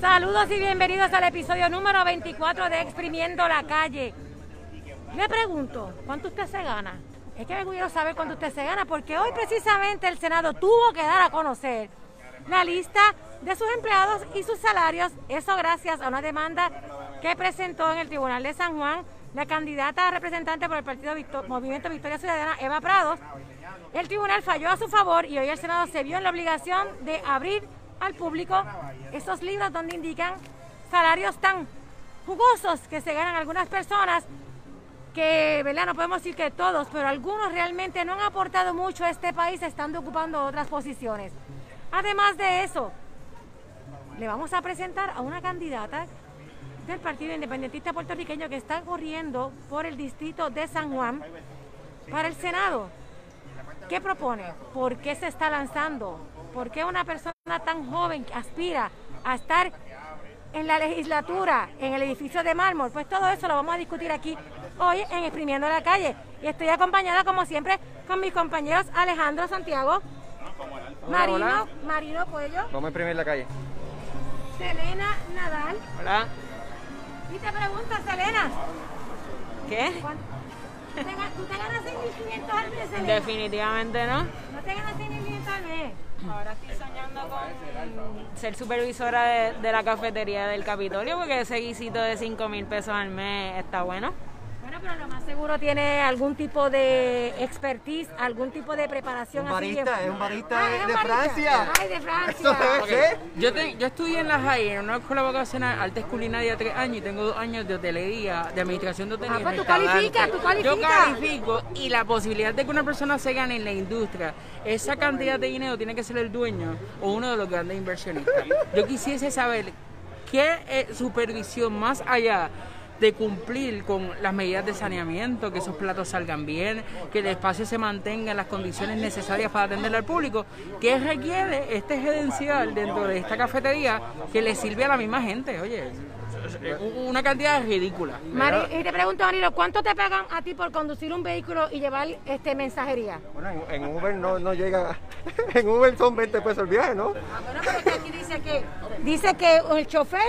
Saludos y bienvenidos al episodio número 24 de Exprimiendo la Calle. Le pregunto, ¿cuánto usted se gana? Es que me quiero saber cuánto usted se gana, porque hoy precisamente el Senado tuvo que dar a conocer la lista de sus empleados y sus salarios, eso gracias a una demanda que presentó en el Tribunal de San Juan la candidata representante por el Partido Movimiento Victoria Ciudadana, Eva Prados. El tribunal falló a su favor y hoy el Senado se vio en la obligación de abrir al público esos libros donde indican salarios tan jugosos que se ganan algunas personas que, ¿verdad? No podemos decir que todos, pero algunos realmente no han aportado mucho a este país estando ocupando otras posiciones. Además de eso, le vamos a presentar a una candidata del Partido Independentista Puertorriqueño que está corriendo por el distrito de San Juan para el Senado. ¿Qué propone? ¿Por qué se está lanzando? ¿Por qué una persona tan joven que aspira a estar en la legislatura, en el edificio de mármol? Pues todo eso lo vamos a discutir aquí hoy en Exprimiendo la Calle. Y estoy acompañada, como siempre, con mis compañeros Alejandro Santiago, Marino, Marino Cuello. Vamos a imprimir la calle. Selena Nadal. Hola. Y te pregunto, Selena. ¿Qué? ¿Tú te ganas 6.500 al mes, Selena? Definitivamente no. ¿No te ganas 6.500 al mes? Ahora estoy soñando con ser supervisora de, de la cafetería del Capitolio porque ese guisito de 5 mil pesos al mes está bueno pero lo más seguro tiene algún tipo de expertise, algún tipo de preparación. Un barista, así es un barista ah, de, Francia. Ay, de Francia. Yo, yo estudié en la JAI, en una escuela vocacional, artes culinaria, tres años y tengo dos años de hotelería, de administración de hotelería. Ah, pues tú calificas, tú calificas. Yo califico y la posibilidad de que una persona se gane en la industria, esa cantidad de dinero tiene que ser el dueño o uno de los grandes inversionistas. Yo quisiese saber qué es supervisión más allá de cumplir con las medidas de saneamiento, que esos platos salgan bien, que el espacio se mantenga en las condiciones necesarias para atender al público, ¿qué requiere este gerencial dentro de esta cafetería que le sirve a la misma gente? Oye, una cantidad ridícula. y te pregunto, Marilo, ¿cuánto te pagan a ti por conducir un vehículo y llevar este mensajería? Bueno, en, Uber no, no llega, en Uber son 20 pesos el viaje, ¿no? Ah, bueno, pero aquí dice que, dice que el chofer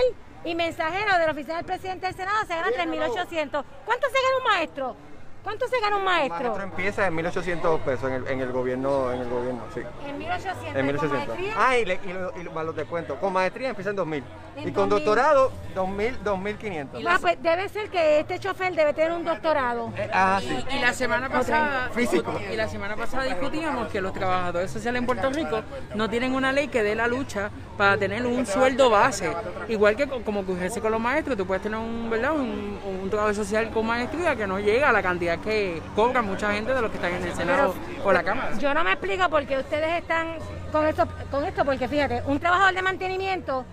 y mensajero del oficial del presidente del Senado se gana 3.800. ¿Cuánto se gana un maestro? ¿Cuánto se gana un maestro? Un maestro empieza en 1.800 pesos en el, en el gobierno, en el gobierno, sí. En 1.800. En 1.800. maestría? Ah, y, y, y, los descuentos. Con maestría empieza en 2.000. y con doctorado, 2.000, 2.500. Ah, pues debe ser que este chofer debe tener un doctorado. Eh, ah, sí. Y, la semana pasada, Físico. y la semana pasada discutíamos que los trabajadores sociales en Puerto Rico no tienen una ley que dé la lucha para tener un sueldo base. Igual que como ocurre con los maestros, tú puedes tener un, ¿verdad? Un, un trabajo social con maestría que no llega a la cantidad que cobra mucha gente de los que están en el Senado o la Cámara. Yo no me explico por qué ustedes están con esto, con esto, porque fíjate, un trabajador de mantenimiento,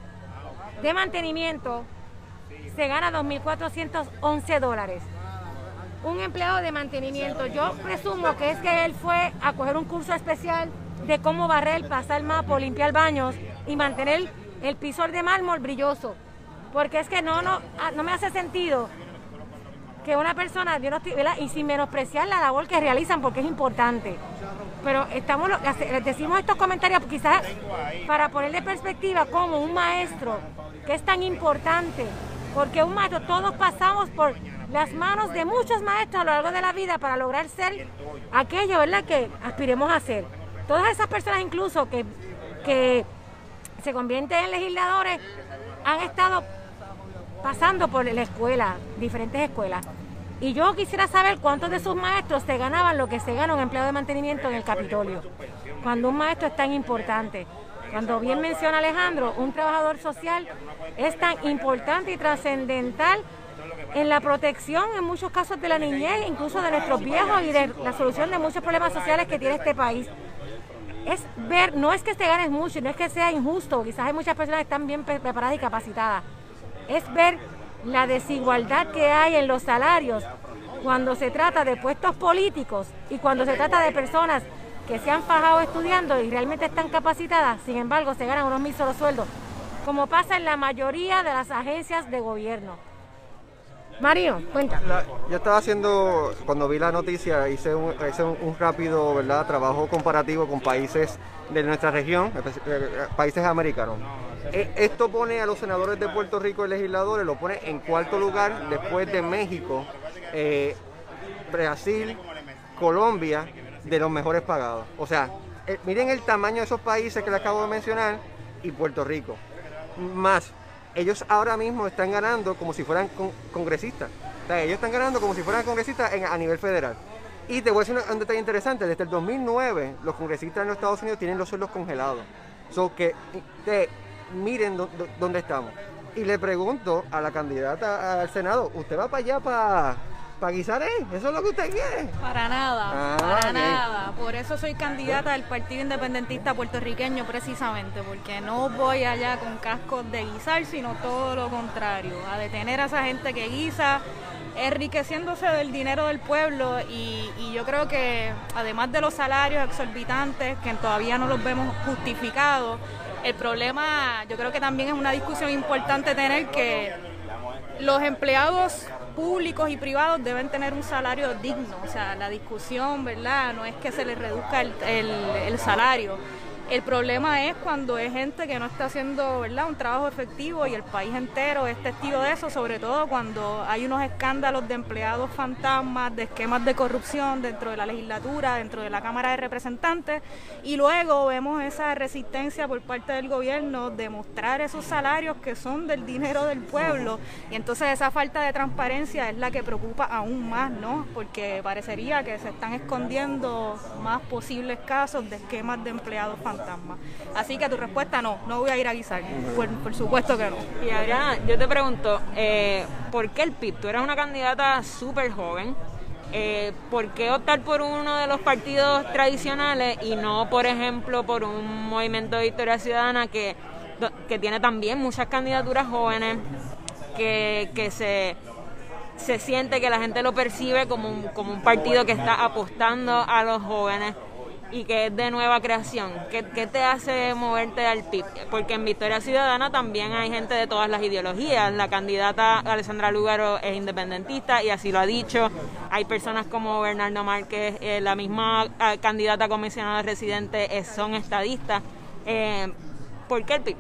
de mantenimiento, se gana 2.411 dólares. Un empleado de mantenimiento, yo presumo que es que él fue a coger un curso especial de cómo barrer, pasar mapa, limpiar baños y mantener el piso de mármol brilloso. Porque es que no, no, ah, no me hace sentido que una persona, yo y sin menospreciar la labor que realizan porque es importante. Pero estamos, decimos estos comentarios quizás para ponerle perspectiva como un maestro, que es tan importante, porque un maestro, todos pasamos por las manos de muchos maestros a lo largo de la vida para lograr ser aquello, ¿verdad?, que aspiremos a ser. Todas esas personas incluso que, que se convierten en legisladores han estado pasando por la escuela, diferentes escuelas. Y yo quisiera saber cuántos de sus maestros se ganaban lo que se gana un empleado de mantenimiento en el Capitolio, cuando un maestro es tan importante. Cuando bien menciona Alejandro, un trabajador social es tan importante y trascendental en la protección en muchos casos de la niñez, incluso de nuestros viejos y de la solución de muchos problemas sociales que tiene este país. Es ver, no es que se ganes mucho, no es que sea injusto, quizás hay muchas personas que están bien preparadas y capacitadas, es ver la desigualdad que hay en los salarios cuando se trata de puestos políticos y cuando se trata de personas que se han fajado estudiando y realmente están capacitadas, sin embargo se ganan unos míseros sueldos, como pasa en la mayoría de las agencias de gobierno. Mario, cuenta. yo estaba haciendo, cuando vi la noticia, hice un, hice un, rápido ¿verdad? trabajo comparativo con países de nuestra región, eh, países americanos. Eh, esto pone a los senadores de Puerto Rico y legisladores, lo pone en cuarto lugar después de México, eh, Brasil, Colombia, de los mejores pagados. O sea, miren el tamaño de esos países que les acabo de mencionar y Puerto Rico. Más ellos ahora mismo están ganando como si fueran congresistas. Ellos están ganando como si fueran congresistas a nivel federal. Y te voy a decir un, detalle interesante. Desde el 2009, los congresistas en los Estados Unidos tienen los sueldos congelados. So que te, miren dónde estamos. Y le pregunto a la candidata al Senado, ¿usted va para allá para para guisar, ¿eh? ¿Eso es lo que usted quiere? Para nada, ah, para nada. Por eso soy candidata del Partido Independentista Puertorriqueño, precisamente, porque no voy allá con cascos de guisar, sino todo lo contrario, a detener a esa gente que guisa, enriqueciéndose del dinero del pueblo y, y yo creo que además de los salarios exorbitantes, que todavía no los vemos justificados, el problema yo creo que también es una discusión importante tener que los empleados públicos y privados deben tener un salario digno. O sea, la discusión, ¿verdad? No es que se les reduzca el, el salario, el problema es cuando es gente que no está haciendo ¿verdad? un trabajo efectivo y el país entero es testigo de eso, sobre todo cuando hay unos escándalos de empleados fantasmas, de esquemas de corrupción dentro de la legislatura, dentro de la Cámara de Representantes, y luego vemos esa resistencia por parte del gobierno de mostrar esos salarios que son del dinero del pueblo, y entonces esa falta de transparencia es la que preocupa aún más, ¿no? Porque parecería que se están escondiendo más posibles casos de esquemas de empleados fantasmas. Así que tu respuesta no, no voy a ir a guisar, por, supuesto que no. Y ahora yo te pregunto, eh, ¿por qué el PIB? Tú eras una candidata súper joven, eh, ¿por qué optar por uno de los partidos tradicionales y no, por ejemplo, por un movimiento de Victoria Ciudadana que, que tiene también muchas candidaturas jóvenes, que, que se, se siente que la gente lo percibe como como un partido que está apostando a los jóvenes? Y que es de nueva creación. ¿Qué, te hace moverte al PIB? Porque en Victoria Ciudadana también hay gente de todas las ideologías. La candidata Alessandra Lugaro es independentista y así lo ha dicho. Hay personas como Bernardo Márquez, eh, la misma ah, candidata comisionada residente, eh, son estadistas. Eh, ¿Por qué el PIB?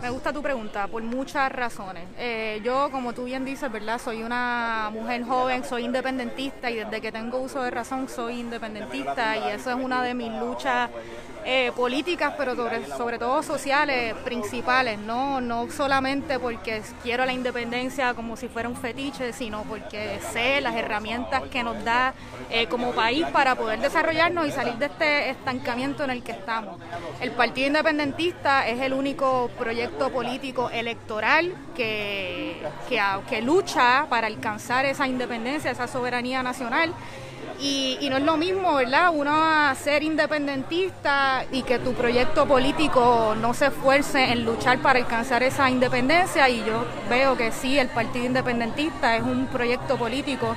Me gusta tu pregunta por muchas razones. Eh, yo, como tú bien dices, ¿verdad? Soy una mujer joven, soy independentista y desde que tengo uso de razón soy independentista y eso es una de mis luchas eh, políticas, pero sobre, sobre, todo sociales principales, ¿no? no solamente porque quiero la independencia como si fuera un fetiche, sino porque sé las herramientas que nos da eh, como país para poder desarrollarnos y salir de este estancamiento en el que estamos. El Partido Independentista es el único proyecto político electoral que, que, que lucha para alcanzar esa independencia, esa soberanía nacional y, no es lo mismo, ¿verdad? Uno ser independentista y que tu proyecto político no se esfuerce en luchar para alcanzar esa independencia. Y yo veo que sí, el Partido Independentista es un proyecto político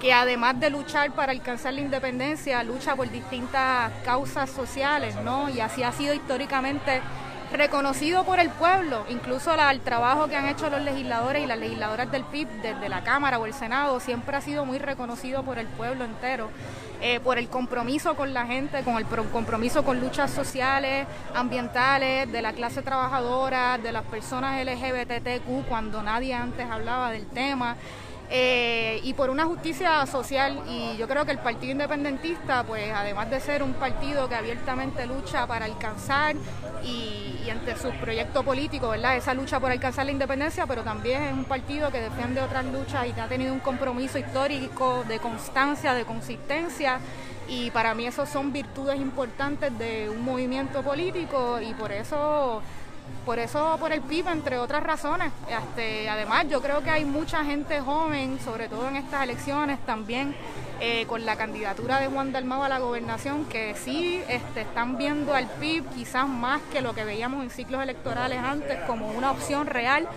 que además de luchar para alcanzar la independencia, lucha por distintas causas sociales, ¿no? Y así ha sido históricamente reconocido por el pueblo, incluso el trabajo que han hecho los legisladores y las legisladoras del PIB desde la Cámara o el Senado siempre ha sido muy reconocido por el pueblo entero, eh, por el compromiso con la gente, con el compromiso con luchas sociales, ambientales, de la clase trabajadora, de las personas LGBTQ, cuando nadie antes hablaba del tema. Eh, y por una justicia social y yo creo que el Partido Independentista, pues además de ser un partido que abiertamente lucha para alcanzar y, y ante sus proyectos políticos, ¿verdad? Esa lucha por alcanzar la independencia, pero también es un partido que defiende otras luchas y que ha tenido un compromiso histórico de constancia, de consistencia y para mí eso son virtudes importantes de un movimiento político y por eso por eso, por el PIB, entre otras razones. Este, además, yo creo que hay mucha gente joven, sobre todo en estas elecciones también, eh, con la candidatura de Juan Dalmau a la gobernación, que sí este, están viendo al PIB quizás más que lo que veíamos en ciclos electorales antes como una opción real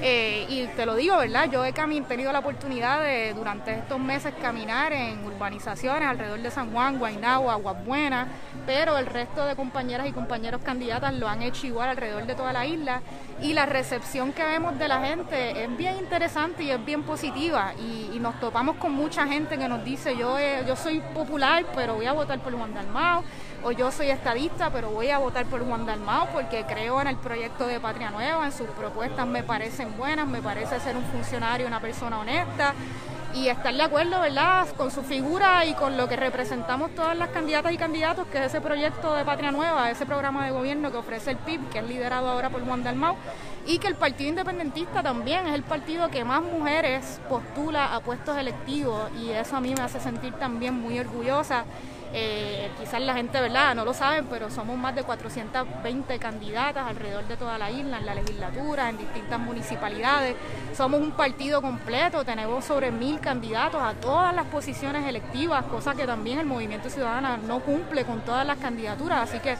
eh, y te lo digo, ¿verdad? Yo he tenido la oportunidad de durante estos meses caminar en urbanizaciones alrededor de San Juan, Guaynabo, Aguas Buenas, pero el resto de compañeras y compañeros candidatas lo han hecho igual alrededor de toda la isla. Y la recepción que vemos de la gente es bien interesante y es bien positiva. Y, y nos topamos con mucha gente que nos dice yo, eh, yo soy popular pero voy a votar por Juan Dalmao o yo soy estadista pero voy a votar por Juan Dalmao porque creo en el proyecto de Patria Nueva, en sus propuestas me parecen buenas, me parece ser un funcionario, una persona honesta y estar de acuerdo, ¿verdad?, con su figura y con lo que representamos todas las candidatas y candidatos, que es ese proyecto de Patria Nueva, ese programa de gobierno que ofrece el PIB, que es liderado ahora por Juan Dalmau, y que el Partido Independentista también es el partido que más mujeres postula a puestos electivos, y eso a mí me hace sentir también muy orgullosa eh, quizás la gente, ¿verdad? No lo saben, pero somos más de 420 candidatas alrededor de toda la isla, en la legislatura, en distintas municipalidades. Somos un partido completo, tenemos sobre mil candidatos a todas las posiciones electivas, cosa que también el Movimiento Ciudadano no cumple con todas las candidaturas. Así que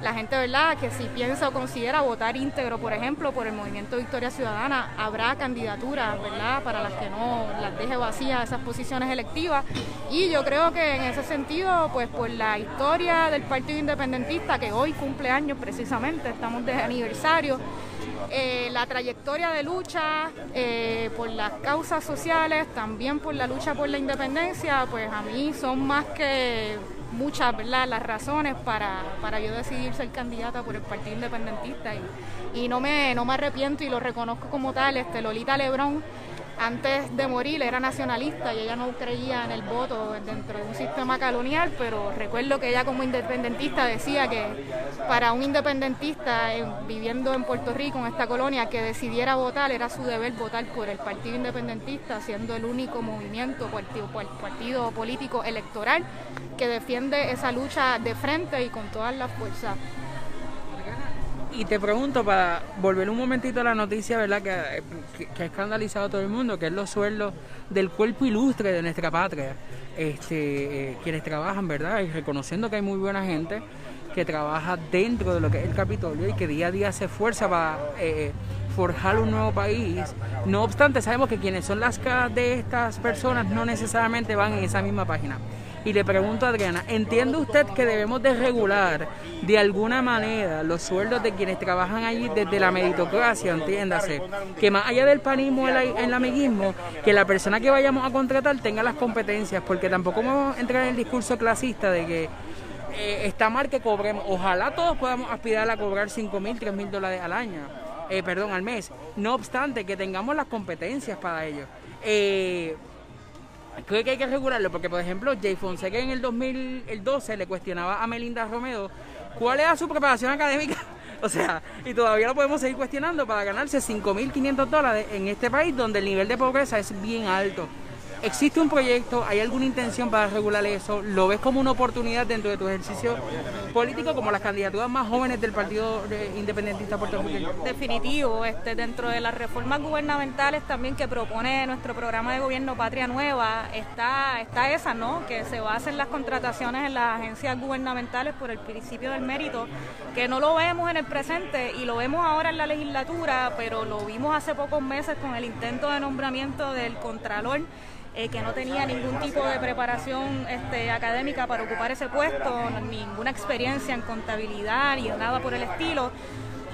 la gente, ¿verdad?, que si piensa o considera votar íntegro, por ejemplo, por el Movimiento Victoria Ciudadana, habrá candidaturas, ¿verdad?, para las que no las deje vacías esas posiciones electivas. Y yo creo que en ese sentido, pues por la historia del Partido Independentista, que hoy cumple años precisamente, estamos de aniversario, eh, la trayectoria de lucha eh, por las causas sociales, también por la lucha por la independencia, pues a mí son más que muchas ¿verdad? las razones para, para yo decidir ser candidata por el Partido Independentista y, y no, me, no me arrepiento y lo reconozco como tal. Este, Lolita Lebrón antes de morir era nacionalista y ella no creía en el voto dentro de un sistema colonial, pero recuerdo que ella como independentista decía que para un independentista viviendo en Puerto Rico, en esta colonia, que decidiera votar, era su deber votar por el Partido Independentista, siendo el único movimiento, partido, partido político electoral que defiende esa lucha de frente y con todas las fuerzas. Y te pregunto, para volver un momentito a la noticia, ¿verdad? Que, que, ha escandalizado a todo el mundo, que es los sueldos del cuerpo ilustre de nuestra patria. Este, eh, quienes trabajan, ¿verdad? Y reconociendo que hay muy buena gente que trabaja dentro de lo que es el Capitolio y que día a día se esfuerza para eh, forjar un nuevo país. No obstante, sabemos que quienes son las caras de estas personas no necesariamente van en esa misma página y le pregunto a Adriana, ¿entiende usted que debemos de regular de alguna manera los sueldos de quienes trabajan allí desde la meritocracia, entiéndase? Que más allá del panismo, el, el amiguismo, que la persona que vayamos a contratar tenga las competencias, porque tampoco vamos a entrar en el discurso clasista de que eh, está mal que cobremos. Ojalá todos podamos aspirar a cobrar 5 mil, 3 mil dólares al año, eh, perdón, al mes. No obstante, que tengamos las competencias para ello. Eh, creo que hay que regularlo porque, por ejemplo, Jay Fonseca en el 2012 le cuestionaba a Melinda Romero cuál era su preparación académica. O sea, y todavía lo podemos seguir cuestionando para ganarse 5.500 dólares en este país donde el nivel de pobreza es bien alto. ¿Existe un proyecto? ¿Hay alguna intención para regular eso? ¿Lo ves como una oportunidad dentro de tu ejercicio político como las candidaturas más jóvenes del Partido Independentista puertorriqueño? Definitivo, este, dentro de las reformas gubernamentales también que propone nuestro programa de gobierno Patria Nueva, está, está esa, ¿no? Que se basen las contrataciones en las agencias gubernamentales por el principio del mérito, que no lo vemos en el presente y lo vemos ahora en la legislatura, pero lo vimos hace pocos meses con el intento de nombramiento del Contralor eh, que no tenía ningún tipo de preparación este, académica para ocupar ese puesto, ninguna experiencia en contabilidad y nada por el estilo.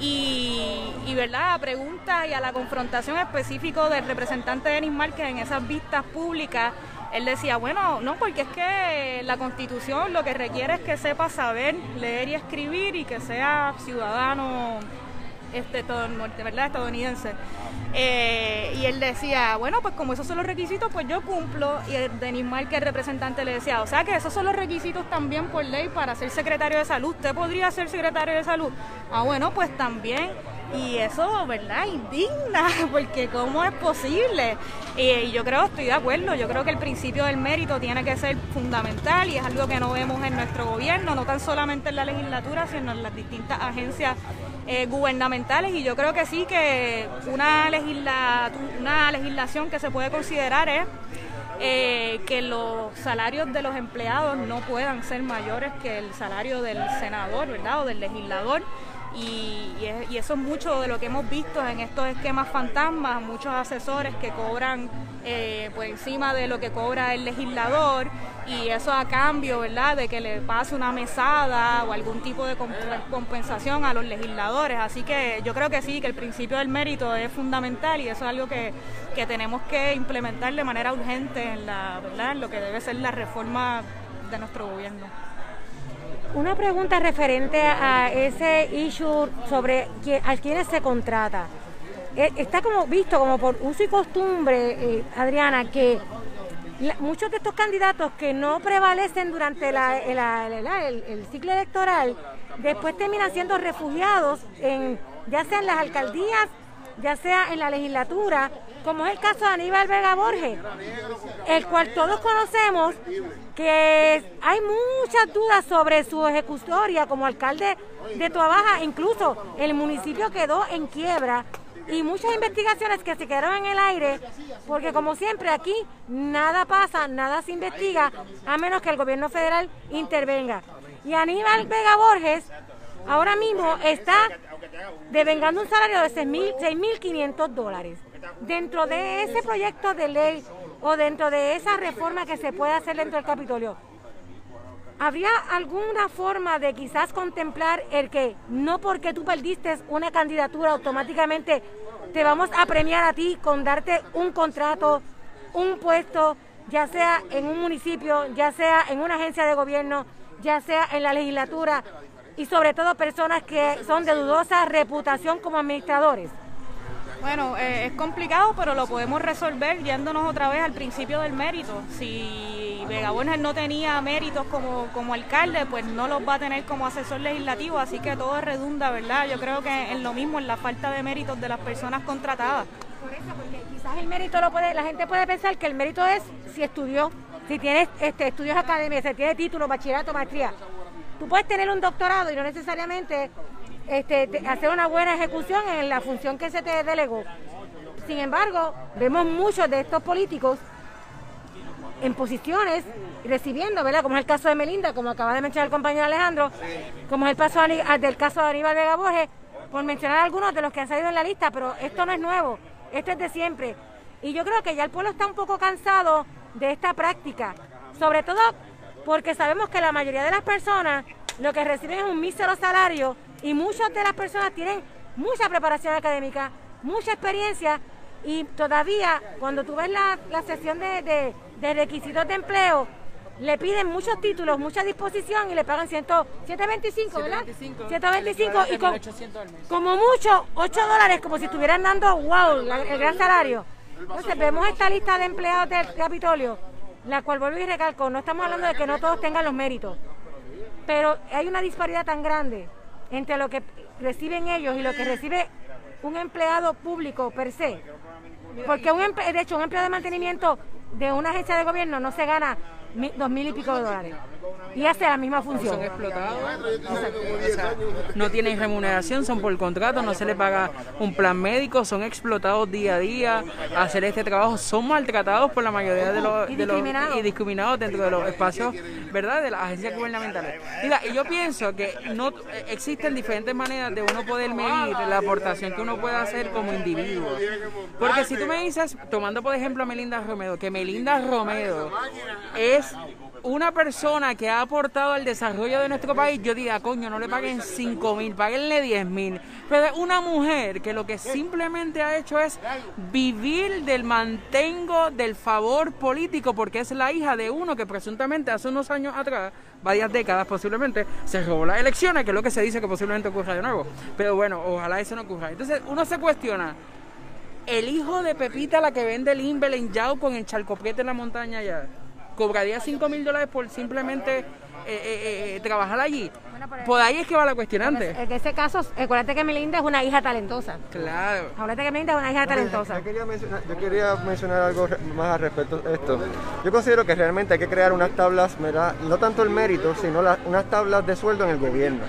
Y, y, verdad a preguntas y a la confrontación específico del representante Denis Márquez en esas vistas públicas él decía bueno no porque es que la constitución lo que requiere es que sepa saber leer y escribir y que sea ciudadano este ¿verdad? estadounidense eh, y él decía, bueno, pues como esos son los requisitos, pues yo cumplo. Y Denis que el representante, le decía, o sea que esos son los requisitos también por ley para ser secretario de salud. ¿Usted podría ser secretario de salud? Ah, bueno, pues también. Y eso, ¿verdad? Indigna, porque ¿cómo es posible? Y yo creo, estoy de acuerdo, yo creo que el principio del mérito tiene que ser fundamental y es algo que no vemos en nuestro gobierno, no tan solamente en la legislatura, sino en las distintas agencias eh, gubernamentales y yo creo que sí que una, legisla, una legislación que se puede considerar es eh, que los salarios de los empleados no puedan ser mayores que el salario del senador, ¿verdad? O del legislador Y, y, eso es mucho de lo que hemos visto en estos esquemas fantasmas, muchos asesores que cobran eh, por encima de lo que cobra el legislador y eso a cambio, ¿verdad?, de que le pase una mesada o algún tipo de compensación a los legisladores. Así que yo creo que sí, que el principio del mérito es fundamental y eso es algo que, que tenemos que implementar de manera urgente en, la, ¿verdad? lo que debe ser la reforma de nuestro gobierno. Una pregunta referente a ese issue sobre a quiénes se contrata. Eh, está como visto como por uso y costumbre, eh, Adriana, que muchos de estos candidatos que no prevalecen durante el, ciclo electoral, después terminan siendo refugiados en ya sea en las alcaldías, ya sea en la legislatura, como es el caso de Aníbal Vega Borges, el cual todos conocemos que hay muchas dudas sobre su ejecutoria como alcalde de Tuabaja, incluso el municipio quedó en quiebra y muchas investigaciones que se quedaron en el aire, porque como siempre aquí nada pasa, nada se investiga, a menos que el gobierno federal intervenga. Y Aníbal Vega Borges ahora mismo está devengando un salario de 6.500 dólares. Dentro de ese proyecto de ley o dentro de esa reforma que se puede hacer dentro del Capitolio, ¿habría alguna forma de quizás contemplar el que no porque tú perdiste una candidatura automáticamente te vamos a premiar a ti con darte un contrato, un puesto, ya sea en un municipio, ya sea en una agencia de gobierno, ya sea en la legislatura y sobre todo personas que son de dudosa reputación como administradores? Bueno, eh, es complicado, pero lo podemos resolver yéndonos otra vez al principio del mérito. Si Vega Borges no tenía méritos como, como alcalde, pues no los va a tener como asesor legislativo, así que todo redunda, ¿verdad? Yo creo que en lo mismo, en la falta de méritos de las personas contratadas. Por eso, porque quizás el mérito lo puede, la gente puede pensar que el mérito es si estudió, si tienes este, estudios académicos, si tiene título, bachillerato, maestría. Tú puedes tener un doctorado y no necesariamente este, hacer una buena ejecución en la función que se te delegó. Sin embargo, vemos muchos de estos políticos en posiciones recibiendo, ¿verdad? Como es el caso de Melinda, como acaba de mencionar el compañero Alejandro, como es el paso del caso de Aníbal Vega Borges, por mencionar algunos de los que han salido en la lista, pero esto no es nuevo, esto es de siempre. Y yo creo que ya el pueblo está un poco cansado de esta práctica, sobre todo porque sabemos que la mayoría de las personas lo que reciben es un mísero salario y muchas de las personas tienen mucha preparación académica, mucha experiencia y todavía cuando tú ves la, la sesión de, requisitos de empleo, le piden muchos títulos, mucha disposición y le pagan 100, 125, ¿verdad? 125 y como mucho 8 dólares, como si estuvieran dando, wow, el gran salario. Entonces vemos esta lista de empleados del Capitolio, la cual vuelvo y recalco, no estamos hablando de que no todos tengan los méritos, pero hay una disparidad tan grande entre lo que reciben ellos y lo que recibe un empleado público per se. Porque un de hecho un empleado de mantenimiento de una agencia de gobierno no se gana dos mil y pico de dólares y hace la misma función. Son explotados, no tienen remuneración, son por contrato, no se les paga un plan médico, son explotados día a día a hacer este trabajo, son maltratados por la mayoría de los, y, discriminados. dentro de los espacios, ¿verdad?, de las agencias gubernamentales. Mira, y yo pienso que no existen diferentes maneras de uno poder medir la aportación que uno puede hacer como individuo. Porque si tú me dices, tomando por ejemplo a Melinda Romero, que Melinda Romero es una persona que ha aportado al desarrollo de nuestro país, yo diría, coño, no le paguen 5 mil, paguenle 10 mil. Pero una mujer que lo que simplemente ha hecho es vivir del mantengo del favor político, porque es la hija de uno que presuntamente hace unos años atrás, varias décadas posiblemente, se robó las elecciones, que es lo que se dice que posiblemente ocurra de nuevo. Pero bueno, ojalá eso no ocurra. Entonces uno se cuestiona, el hijo de Pepita, la que vende el Imbel en Yao con el charcopriete en la montaña allá cobraría 5 mil dólares por simplemente eh, eh, eh, trabajar allí. por, ahí es que va la cuestionante. En ese caso, acuérdate que Melinda es una hija talentosa. Claro. Acuérdate que Melinda es una hija talentosa. Yo quería, mencionar, yo quería mencionar algo más al respecto de esto. Yo considero que realmente hay que crear unas tablas, no tanto el mérito, sino unas tablas de sueldo en el gobierno.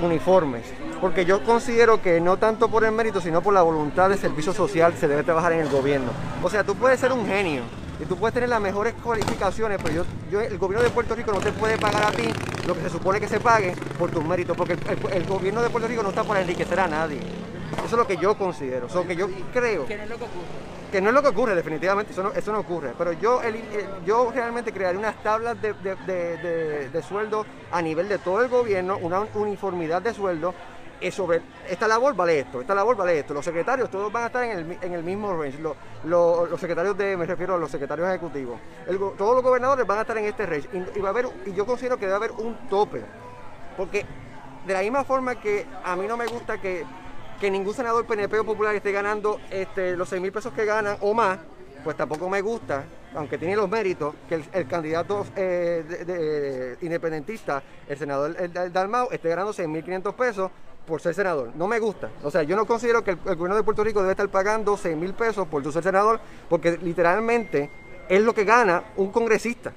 uniformes, porque yo considero que no tanto por el mérito, sino por la voluntad de servicio social se debe trabajar en el gobierno. O sea, tú puedes ser un genio, Y tú puedes tener las mejores cualificaciones, pero yo, yo, el gobierno de Puerto Rico no te puede pagar a ti lo que se supone que se pague por tus méritos, porque el, el gobierno de Puerto Rico no está para enriquecer a nadie. Eso es lo que yo considero, eso que yo creo. Que no es lo que ocurre. Que no es lo que ocurre, definitivamente, eso no, eso no ocurre. Pero yo, el- el- yo realmente crearía unas tablas de, de, de- de- de sueldo a nivel de todo el gobierno, una uniformidad de sueldo. Sobre esta labor vale esto, esta labor vale esto. Los secretarios todos van a estar en el, en el mismo range. Lo- lo- los secretarios de, me refiero a los secretarios ejecutivos. Todos los gobernadores van a estar en este range. Y, va a haber, y yo considero que debe haber un tope. Porque de la misma forma que a mí no me gusta que, que ningún senador PNP o popular esté ganando este, los 6 mil pesos que ganan o más, pues tampoco me gusta, aunque tiene los méritos, que el, candidato eh, de- de- independentista, el senador el, el esté ganando 6 mil 500 pesos por ser senador. No me gusta. O sea, yo no considero que el, el gobierno de Puerto Rico debe estar pagando 6 mil pesos por tu ser senador, porque literalmente es lo que gana un congresista.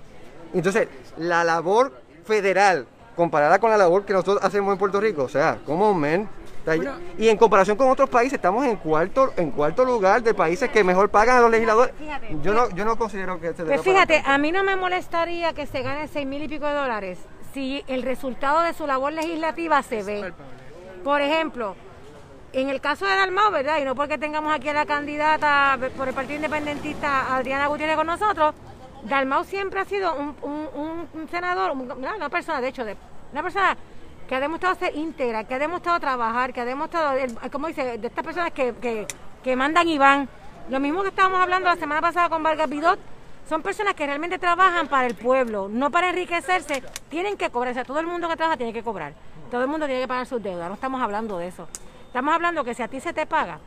Entonces, la labor federal comparada con la labor que nosotros hacemos en Puerto Rico, o sea, como men. O sea, Bueno. y en comparación con otros países, estamos en cuarto, en cuarto lugar de países que mejor pagan a los legisladores. Fíjate, Yo no, yo no considero que se Pues fíjate, a mí no me molestaría que se gane seis mil y pico de dólares si el resultado de su labor legislativa se ve. Por ejemplo, en el caso de Dalmau, ¿verdad? Y no porque tengamos aquí a la candidata por el Partido Independentista Adriana Gutiérrez con nosotros, Dalmau siempre ha sido un, un- senador, un- una, persona, de hecho, de, una persona que ha demostrado ser íntegra, que ha demostrado trabajar, que ha demostrado, como dice, de estas personas que, que, que mandan y van. Lo mismo que estábamos hablando la semana pasada con Vargas Vidot, son personas que realmente trabajan para el pueblo, no para enriquecerse, tienen que cobrar, o sea, todo el mundo que trabaja tiene que cobrar, todo el mundo tiene que pagar sus deudas, no estamos hablando de eso. Estamos hablando que si a ti se te paga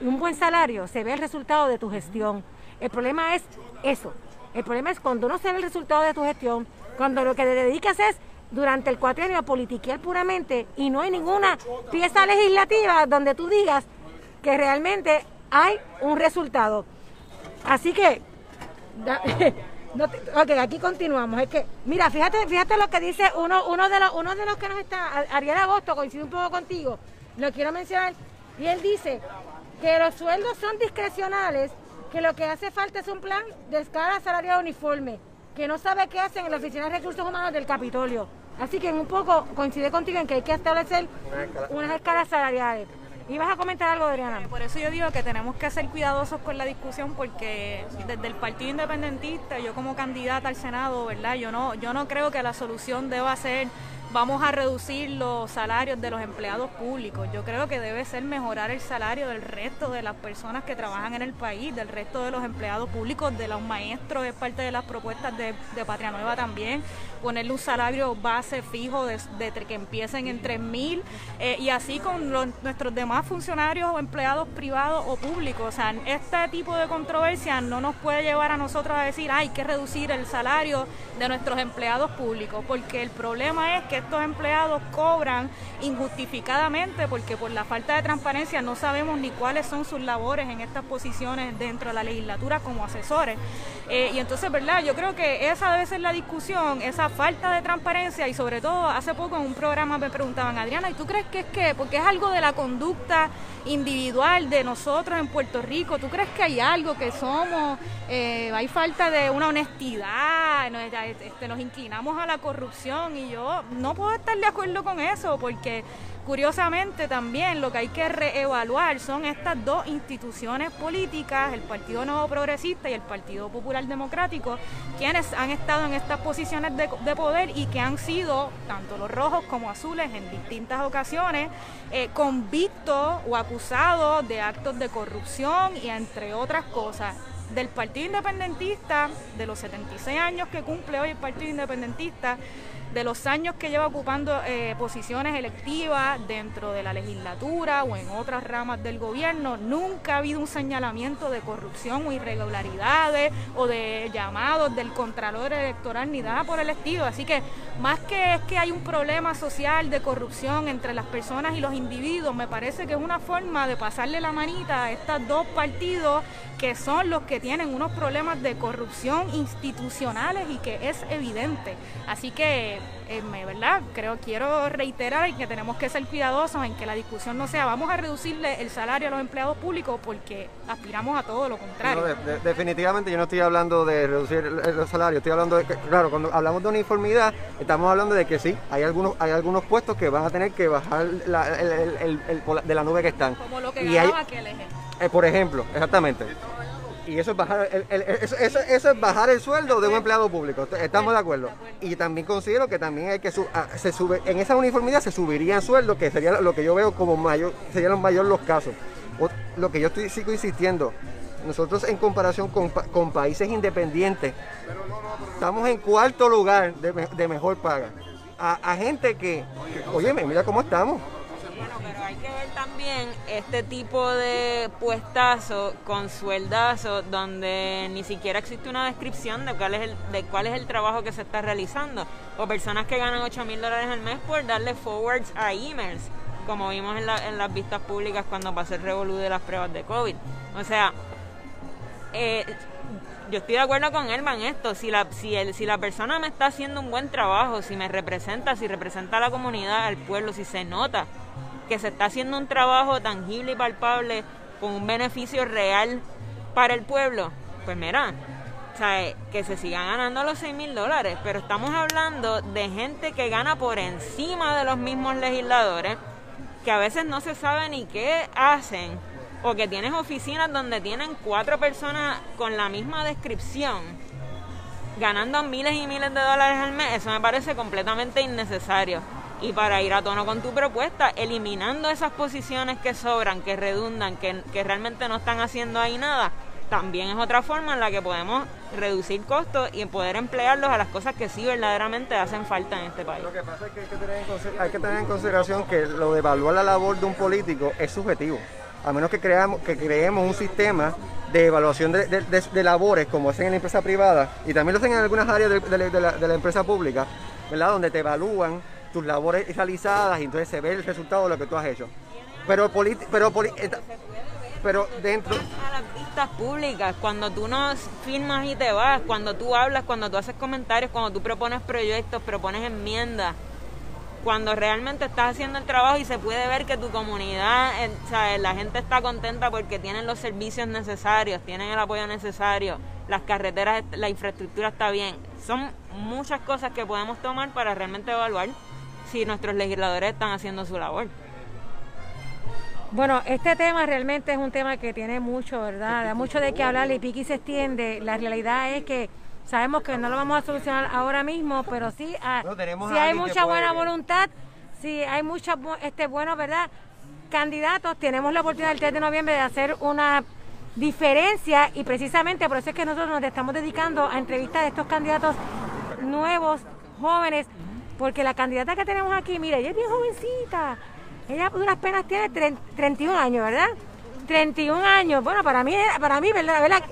un buen salario, se ve el resultado de tu gestión. El problema es eso. El problema es cuando no se ve el resultado de tu gestión, cuando lo que te dedicas es durante el cuatrienio a politiquear puramente y no hay ninguna pieza legislativa donde tú digas que realmente hay un resultado. Así que, no te- ok, aquí continuamos. Es que, mira, fíjate, fíjate lo que dice uno, uno de los, uno de los que nos está, Ariel Agosto, coincide un poco contigo, lo quiero mencionar, y él dice que los sueldos son discrecionales, que lo que hace falta es un plan de escala salarial uniforme, que no sabe qué hacen en la Oficina de Recursos Humanos del Capitolio. Así que un poco coincide contigo en que hay que establecer unas escalas salariales. ¿Ibas a comentar algo, Adriana? Por eso yo digo que tenemos que ser cuidadosos con la discusión porque desde el Partido Independentista, yo como candidata al Senado, ¿verdad? Yo no, yo no creo que la solución deba ser vamos a reducir los salarios de los empleados públicos. Yo creo que debe ser mejorar el salario del resto de las personas que trabajan en el país, del resto de los empleados públicos, de los maestros, es parte de las propuestas de, Patria Nueva también, ponerle un salario base fijo de, que empiecen en 3 mil eh, y así con nuestros demás funcionarios o empleados privados o públicos. O sea, este tipo de controversia no nos puede llevar a nosotros a decir, "Ah, hay que reducir el salario de nuestros empleados públicos, porque el problema es que estos empleados cobran injustificadamente porque por la falta de transparencia no sabemos ni cuáles son sus labores en estas posiciones dentro de la legislatura como asesores. Eh, y entonces, ¿verdad? Yo creo que esa debe ser la discusión, esa falta de transparencia y sobre todo hace poco en un programa me preguntaban, Adriana, ¿y tú crees que es que, porque es algo de la conducta individual de nosotros en Puerto Rico, ¿tú crees que hay algo que somos, eh, hay falta de una honestidad, nos, este, nos inclinamos a la corrupción y yo no puedo estar de acuerdo con eso porque curiosamente también lo que hay que reevaluar son estas dos instituciones políticas, el Partido Nuevo Progresista y el Partido Popular Democrático, quienes han estado en estas posiciones de, de poder y que han sido, tanto los rojos como azules, en distintas ocasiones, eh, convictos o acusados de actos de corrupción y entre otras cosas. Del Partido Independentista, de los 76 años que cumple hoy el Partido Independentista, de los años que lleva ocupando eh, posiciones electivas dentro de la legislatura o en otras ramas del gobierno, nunca ha habido un señalamiento de corrupción o irregularidades o de llamados del Contralor Electoral ni nada por el estilo. Así que más que es que hay un problema social de corrupción entre las personas y los individuos, me parece que es una forma de pasarle la manita a estos dos partidos que son los que tienen unos problemas de corrupción institucionales y que es evidente. Así que eh, eh, me, ¿verdad? Creo, quiero reiterar en que tenemos que ser cuidadosos en que la discusión no sea vamos a reducirle el salario a los empleados públicos porque aspiramos a todo lo contrario. definitivamente yo no estoy hablando de reducir el, salario, estoy hablando de que, claro, cuando hablamos de uniformidad, estamos hablando de que sí, hay algunos, hay algunos puestos que van a tener que bajar de la nube que están. Como lo que ganaba aquel ejemplo. Eh, por ejemplo, exactamente. Y eso es bajar el, eso, es bajar el sueldo de un empleado público. Estamos de acuerdo. Y también considero que también hay que ah, se sube en esa uniformidad se subirían sueldos, que sería lo que yo veo como mayor, serían los mayores los casos. lo que yo estoy sigo insistiendo, nosotros en comparación con, países independientes, estamos en cuarto lugar de, mejor paga. A, gente que, oye, mira cómo estamos hay que ver también este tipo de puestazo con sueldazo donde ni siquiera existe una descripción de cuál es el, de cuál es el trabajo que se está realizando. O personas que ganan 8 mil dólares al mes por darle forwards a emails, como vimos en, en las vistas públicas cuando pasó el revolú de las pruebas de COVID. O sea, eh, yo estoy de acuerdo con en esto. Si la, si, el, si la persona me está haciendo un buen trabajo, si me representa, si representa a la comunidad, al pueblo, si se nota que se está haciendo un trabajo tangible y palpable con un beneficio real para el pueblo, pues mira, que se sigan ganando los 6 mil dólares, pero estamos hablando de gente que gana por encima de los mismos legisladores, que a veces no se sabe ni qué hacen, o que tienes oficinas donde tienen cuatro personas con la misma descripción, ganando miles y miles de dólares al mes, eso me parece completamente innecesario y para ir a tono con tu propuesta, eliminando esas posiciones que sobran, que redundan, que, realmente no están haciendo ahí nada, también es otra forma en la que podemos reducir costos y poder emplearlos a las cosas que sí verdaderamente hacen falta en este país. Lo que pasa es que hay que tener en, que consideración que lo de evaluar la labor de un político es subjetivo. A menos que creamos, que creemos un sistema de evaluación de, labores como hacen en la empresa privada y también lo hacen en algunas áreas de, la empresa pública, ¿verdad? donde te evalúan tus labores realizadas y entonces se ve el resultado de lo que tú has hecho. Pero, pero, pero dentro... A las vistas públicas, cuando tú nos firmas y te vas, cuando tú hablas, cuando tú haces comentarios, cuando tú propones proyectos, propones enmiendas, cuando realmente estás haciendo el trabajo y se puede ver que tu comunidad, la gente está contenta porque tienen los servicios necesarios, tienen el apoyo necesario, las carreteras, la infraestructura está bien. Son muchas cosas que podemos tomar para realmente evaluar si nuestros legisladores están haciendo su labor. Bueno, este tema realmente es un tema que tiene mucho, ¿verdad? Da mucho de qué hablar y piqui se extiende. La realidad es que sabemos que no lo vamos a solucionar ahora mismo, pero sí, ah, si hay mucha buena voluntad, si hay muchos este, buenos, ¿verdad? Candidatos, tenemos la oportunidad el 3 de noviembre de hacer una diferencia y precisamente por eso es que nosotros nos estamos dedicando a entrevistar a estos candidatos nuevos, jóvenes, porque la candidata que tenemos aquí, mire, ella es bien jovencita. Ella unas penas tiene 31 años, ¿verdad? 31 años. Bueno, para mí, para mí, ¿verdad? ¿verdad?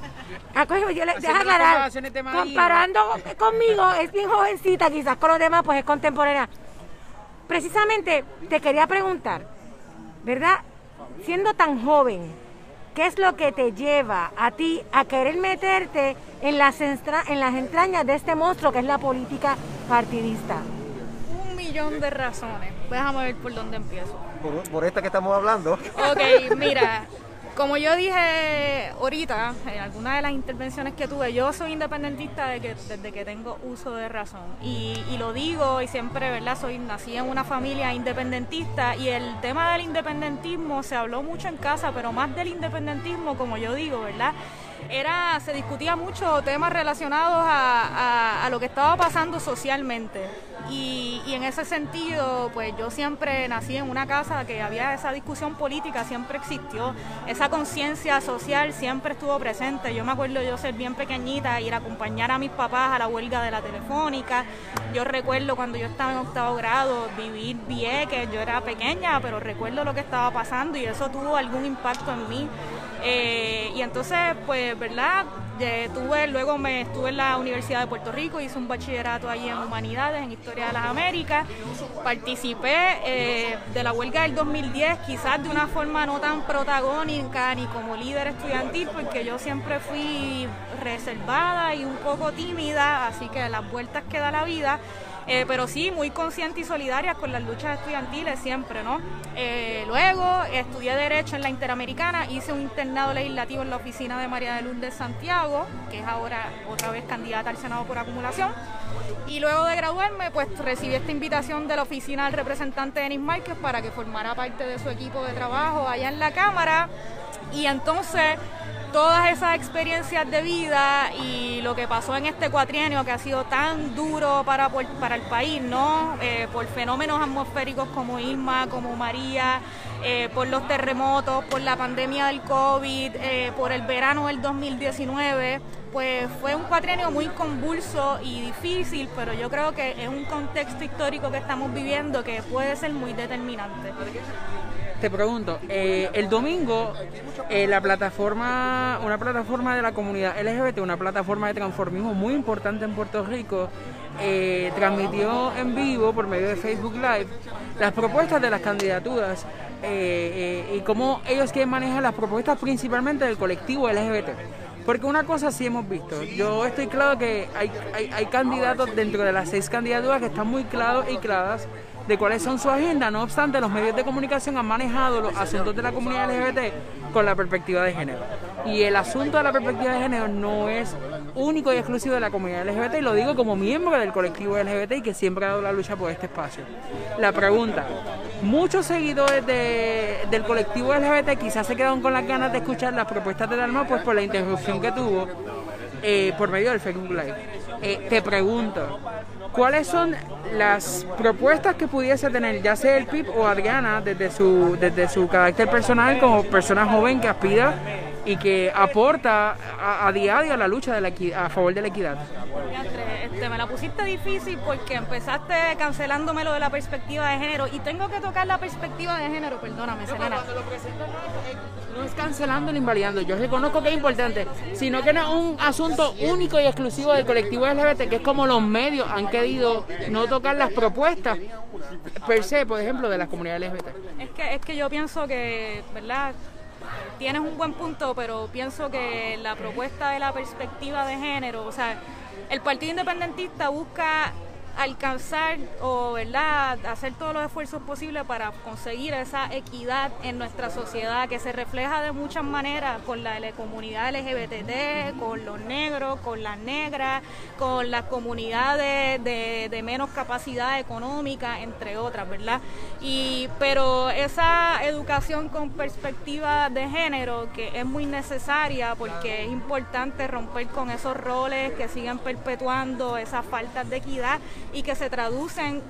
Yo le, deja aclarar, comparando conmigo, es bien jovencita, quizás con los demás, pues es contemporánea. Precisamente te quería preguntar, ¿verdad? Siendo tan joven, ¿qué es lo que te lleva a ti a querer meterte en las, en las entrañas de este monstruo que es la política partidista? Millón de razones. Déjame ver por dónde empiezo. Por, esta que estamos hablando. Ok, mira, como yo dije ahorita, en alguna de las intervenciones que tuve, yo soy independentista de que, desde que tengo uso de razón. Y, y, lo digo y siempre, ¿verdad? Soy, nací en una familia independentista y el tema del independentismo se habló mucho en casa, pero más del independentismo, como yo digo, ¿verdad? Era se discutía mucho temas relacionados a, a, lo que estaba pasando socialmente. Y, y, en ese sentido pues yo siempre nací en una casa que había esa discusión política siempre existió esa conciencia social siempre estuvo presente. Yo me acuerdo yo ser bien pequeñita ir a acompañar a mis papás a la huelga de la telefónica. Yo recuerdo cuando yo estaba en octavo grado vivir que yo era pequeña pero recuerdo lo que estaba pasando y eso tuvo algún impacto en mí eh, y entonces, pues, ¿verdad? tuve, luego me estuve en la Universidad de Puerto Rico, hice un bachillerato ahí en Humanidades, en Historia de las Américas. Participé eh, de la huelga del 2010, quizás de una forma no tan protagónica ni como líder estudiantil, porque yo siempre fui reservada y un poco tímida, así que las vueltas que da la vida. Eh, pero sí, muy consciente y solidaria con las luchas estudiantiles siempre, ¿no? Eh, luego estudié Derecho en la Interamericana, hice un internado legislativo en la oficina de María de Lourdes Santiago, que es ahora otra vez candidata al Senado por acumulación. Y luego de graduarme, pues recibí esta invitación de la oficina del representante Denis Márquez para que formara parte de su equipo de trabajo allá en la Cámara. Y entonces todas esas experiencias de vida y lo que pasó en este cuatrienio que ha sido tan duro para, para el país, ¿no? Eh, por fenómenos atmosféricos como Irma, como María, eh, por los terremotos, por la pandemia del COVID, eh, por el verano del 2019, pues fue un cuatrienio muy convulso y difícil, pero yo creo que es un contexto histórico que estamos viviendo que puede ser muy determinante te pregunto, eh, el domingo eh, la plataforma, una plataforma de la comunidad LGBT, una plataforma de transformismo muy importante en Puerto Rico, eh, transmitió en vivo por medio de Facebook Live las propuestas de las candidaturas y cómo ellos quieren manejar las propuestas principalmente del colectivo LGBT. Porque una cosa sí hemos visto, yo estoy claro que hay, hay, hay candidatos dentro de las seis candidaturas que están muy claros y claras de cuáles son sus agendas, no obstante los medios de comunicación han manejado los asuntos de la comunidad LGBT con la perspectiva de género. Y el asunto de la perspectiva de género no es único y exclusivo de la comunidad LGBT, y lo digo como miembro del colectivo LGBT y que siempre ha dado la lucha por este espacio. La pregunta, muchos seguidores del colectivo LGBT quizás se quedaron con las ganas de escuchar las propuestas de Dalma pues por la interrupción que tuvo eh, por medio del Facebook Live. Eh, te pregunto, ¿cuáles son las propuestas que pudiese tener ya sea el PIB o Adriana desde su, desde su carácter personal como persona joven que aspira y que aporta a, diario a la lucha de la a favor de la equidad. Este, me la pusiste difícil porque empezaste cancelándome lo de la perspectiva de género y tengo que tocar la perspectiva de género, perdóname, Selena. No es cancelando ni invalidando, yo reconozco que es importante, sino que no es un asunto único y exclusivo del colectivo LGBT, que es como los medios han querido no tocar las propuestas per se, por ejemplo, de las comunidades LGBT. Es que, es que yo pienso que, ¿verdad? tienes un buen punto, pero pienso que la propuesta de la perspectiva de género, o sea, el Partido Independentista busca alcanzar o verdad hacer todos los esfuerzos posibles para conseguir esa equidad en nuestra sociedad que se refleja de muchas maneras con la, comunidad LGBT, con los negros, con las negras, con las comunidades de, de, menos capacidad económica, entre otras, ¿verdad? Y pero esa educación con perspectiva de género que es muy necesaria porque es importante romper con esos roles que siguen perpetuando esas faltas de equidad y que se traducen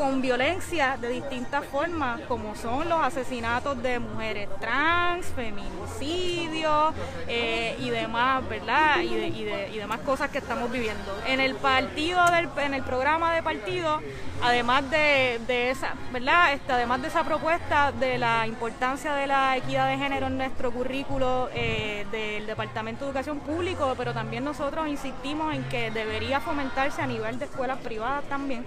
con violencia de distintas formas, como son los asesinatos de mujeres trans, feminicidios eh, y demás, ¿verdad? Y, y, demás cosas que estamos viviendo. En el partido, del, en el programa de partido, además de, esa, ¿verdad? Este, además de esa propuesta de la importancia de la equidad de género en nuestro currículo eh, del Departamento de Educación Público, pero también nosotros insistimos en que debería fomentarse a nivel de escuelas privadas también.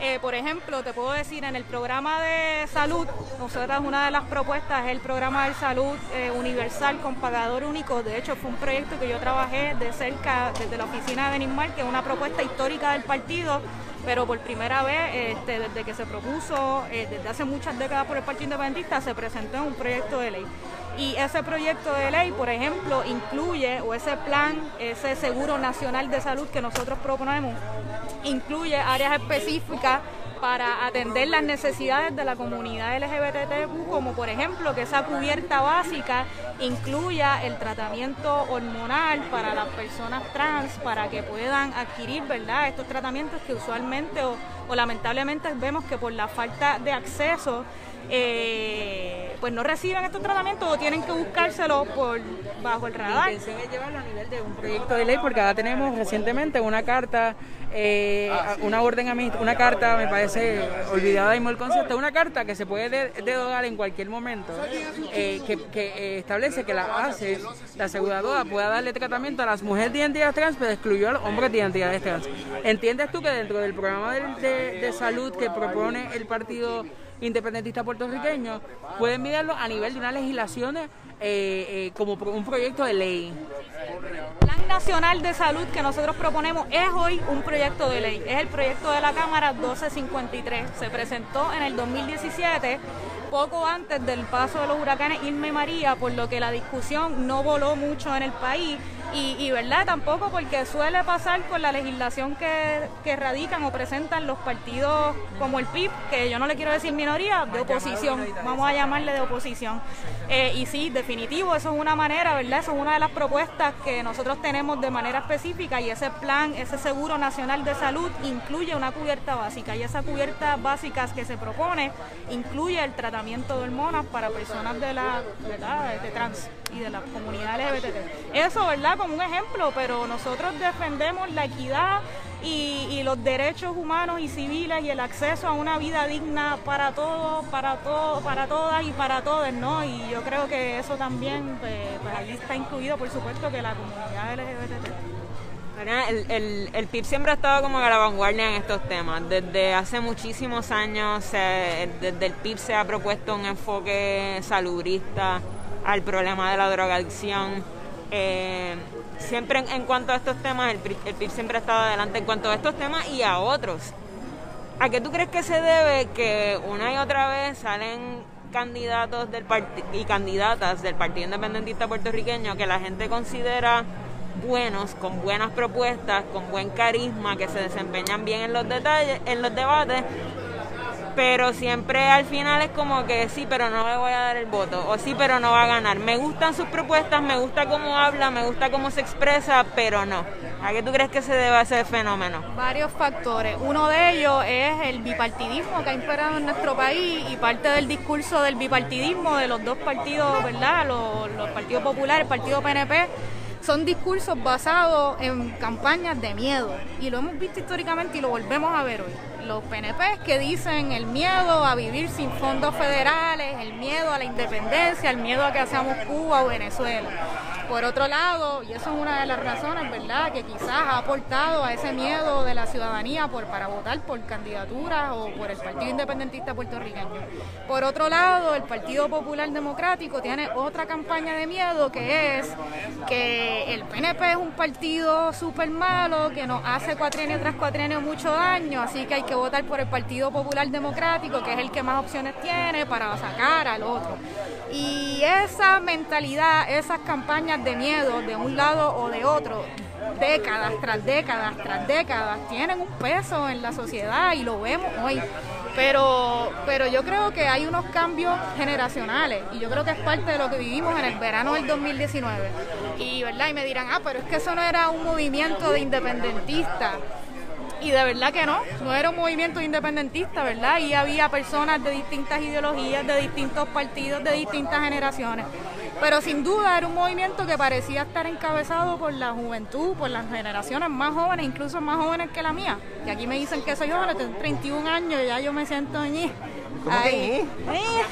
Eh, por ejemplo, te puedo decir, en el programa de salud, nosotras una de las propuestas es el programa de salud eh, universal con pagador único. De hecho, fue un proyecto que yo trabajé de cerca desde la oficina de Benimar, que es una propuesta histórica del partido pero por primera vez, este, desde que se propuso, eh, desde hace muchas décadas por el Partido Independentista, se presentó en un proyecto de ley. Y ese proyecto de ley, por ejemplo, incluye, o ese plan, ese seguro nacional de salud que nosotros proponemos, incluye áreas específicas para atender las necesidades de la comunidad LGBTQ, como por ejemplo que esa cubierta básica incluya el tratamiento hormonal para las personas trans, para que puedan adquirir ¿verdad? estos tratamientos que usualmente o, o lamentablemente vemos que por la falta de acceso eh, pues no reciben estos tratamientos o tienen que buscárselo por bajo el radar. La intención es llevarlo a nivel de un proyecto de ley porque ahora tenemos recientemente una carta, eh, una orden a mí, una carta, me parece olvidada y el concepto, una carta que se puede derogar en cualquier momento, eh, que, establece que la ACE, la aseguradora, pueda darle tratamiento a las mujeres de identidad trans, pero excluyó a los hombres de identidades trans. ¿Entiendes tú que dentro del programa de salud que propone el partido independentista puertorriqueño, pueden mirarlo a nivel de una legislación eh, eh, como un proyecto de ley. Plan Nacional de Salud que nosotros proponemos es hoy un proyecto de ley. Es el proyecto de la Cámara 1253. Se presentó en el 2017 poco antes del paso de los huracanes Irma y María, por lo que la discusión no voló mucho en el país y, verdad, tampoco porque suele pasar con la legislación que, que radican o presentan los partidos como el PIB, que yo no le quiero decir minoría, de oposición, vamos a llamarle de oposición. Eh, y sí, definitivo, eso es una manera, ¿verdad? Eso es una de las propuestas que nosotros tenemos de manera específica y ese plan, ese seguro nacional de salud incluye una cubierta básica y esa cubierta básica que se propone incluye el tratamiento de hormonas para personas de la, ¿verdad? de trans y de la comunidad LGBT. Eso, ¿verdad? Como un ejemplo, pero nosotros defendemos la equidad y, los derechos humanos y civiles y el acceso a una vida digna para todos, para todos, para todas y para todos, ¿no? Y yo creo que eso también, pues, pues ahí está incluido, por supuesto, que la comunidad LGBT. El, el, el, PIB siempre ha estado como a la vanguardia en estos temas. Desde hace muchísimos años, desde el PIB se ha propuesto un enfoque salubrista al problema de la drogadicción. Eh, siempre en, cuanto a estos temas, el, PIB siempre ha estado adelante en cuanto a estos temas y a otros. ¿A qué tú crees que se debe que una y otra vez salen candidatos del y candidatas del Partido Independentista puertorriqueño que la gente considera buenos, con buenas propuestas, con buen carisma, que se desempeñan bien en los detalles, en los debates, pero siempre al final es como que sí, pero no le voy a dar el voto, o sí, pero no va a ganar. Me gustan sus propuestas, me gusta cómo habla, me gusta cómo se expresa, pero no. ¿A qué tú crees que se debe a ese fenómeno? Varios factores. Uno de ellos es el bipartidismo que ha imperado en nuestro país y parte del discurso del bipartidismo de los dos partidos, ¿verdad? Los, los partidos populares, el partido PNP son discursos basados en campañas de miedo y lo hemos visto históricamente y lo volvemos a ver hoy los PNP que dicen el miedo a vivir sin fondos federales, el miedo a la independencia, el miedo a que hacemos Cuba o Venezuela. Por otro lado, y eso es una de las razones, ¿verdad?, que quizás ha aportado a ese miedo de la ciudadanía por, para votar por candidaturas o por el Partido Independentista puertorriqueño. Por otro lado, el Partido Popular Democrático tiene otra campaña de miedo que es que el PNP es un partido súper malo, que nos hace cuatrienio tras cuatrienio mucho daño, así que hay que votar por el Partido Popular Democrático, que es el que más opciones tiene para sacar al otro. Y esa mentalidad, esas campañas de miedo de un lado o de otro, décadas tras décadas tras décadas, tienen un peso en la sociedad y lo vemos hoy. Pero, pero yo creo que hay unos cambios generacionales y yo creo que es parte de lo que vivimos en el verano del 2019. Y, ¿verdad? y me dirán, ah, pero es que eso no era un movimiento de independentistas y de verdad que no, no era un movimiento independentista, ¿verdad? Y había personas de distintas ideologías, de distintos partidos, de distintas generaciones. Pero sin duda era un movimiento que parecía estar encabezado por la juventud, por las generaciones más jóvenes, incluso más jóvenes que la mía. Y aquí me dicen que soy joven, tengo 31 años y ya yo me siento ñi. ¿Cómo que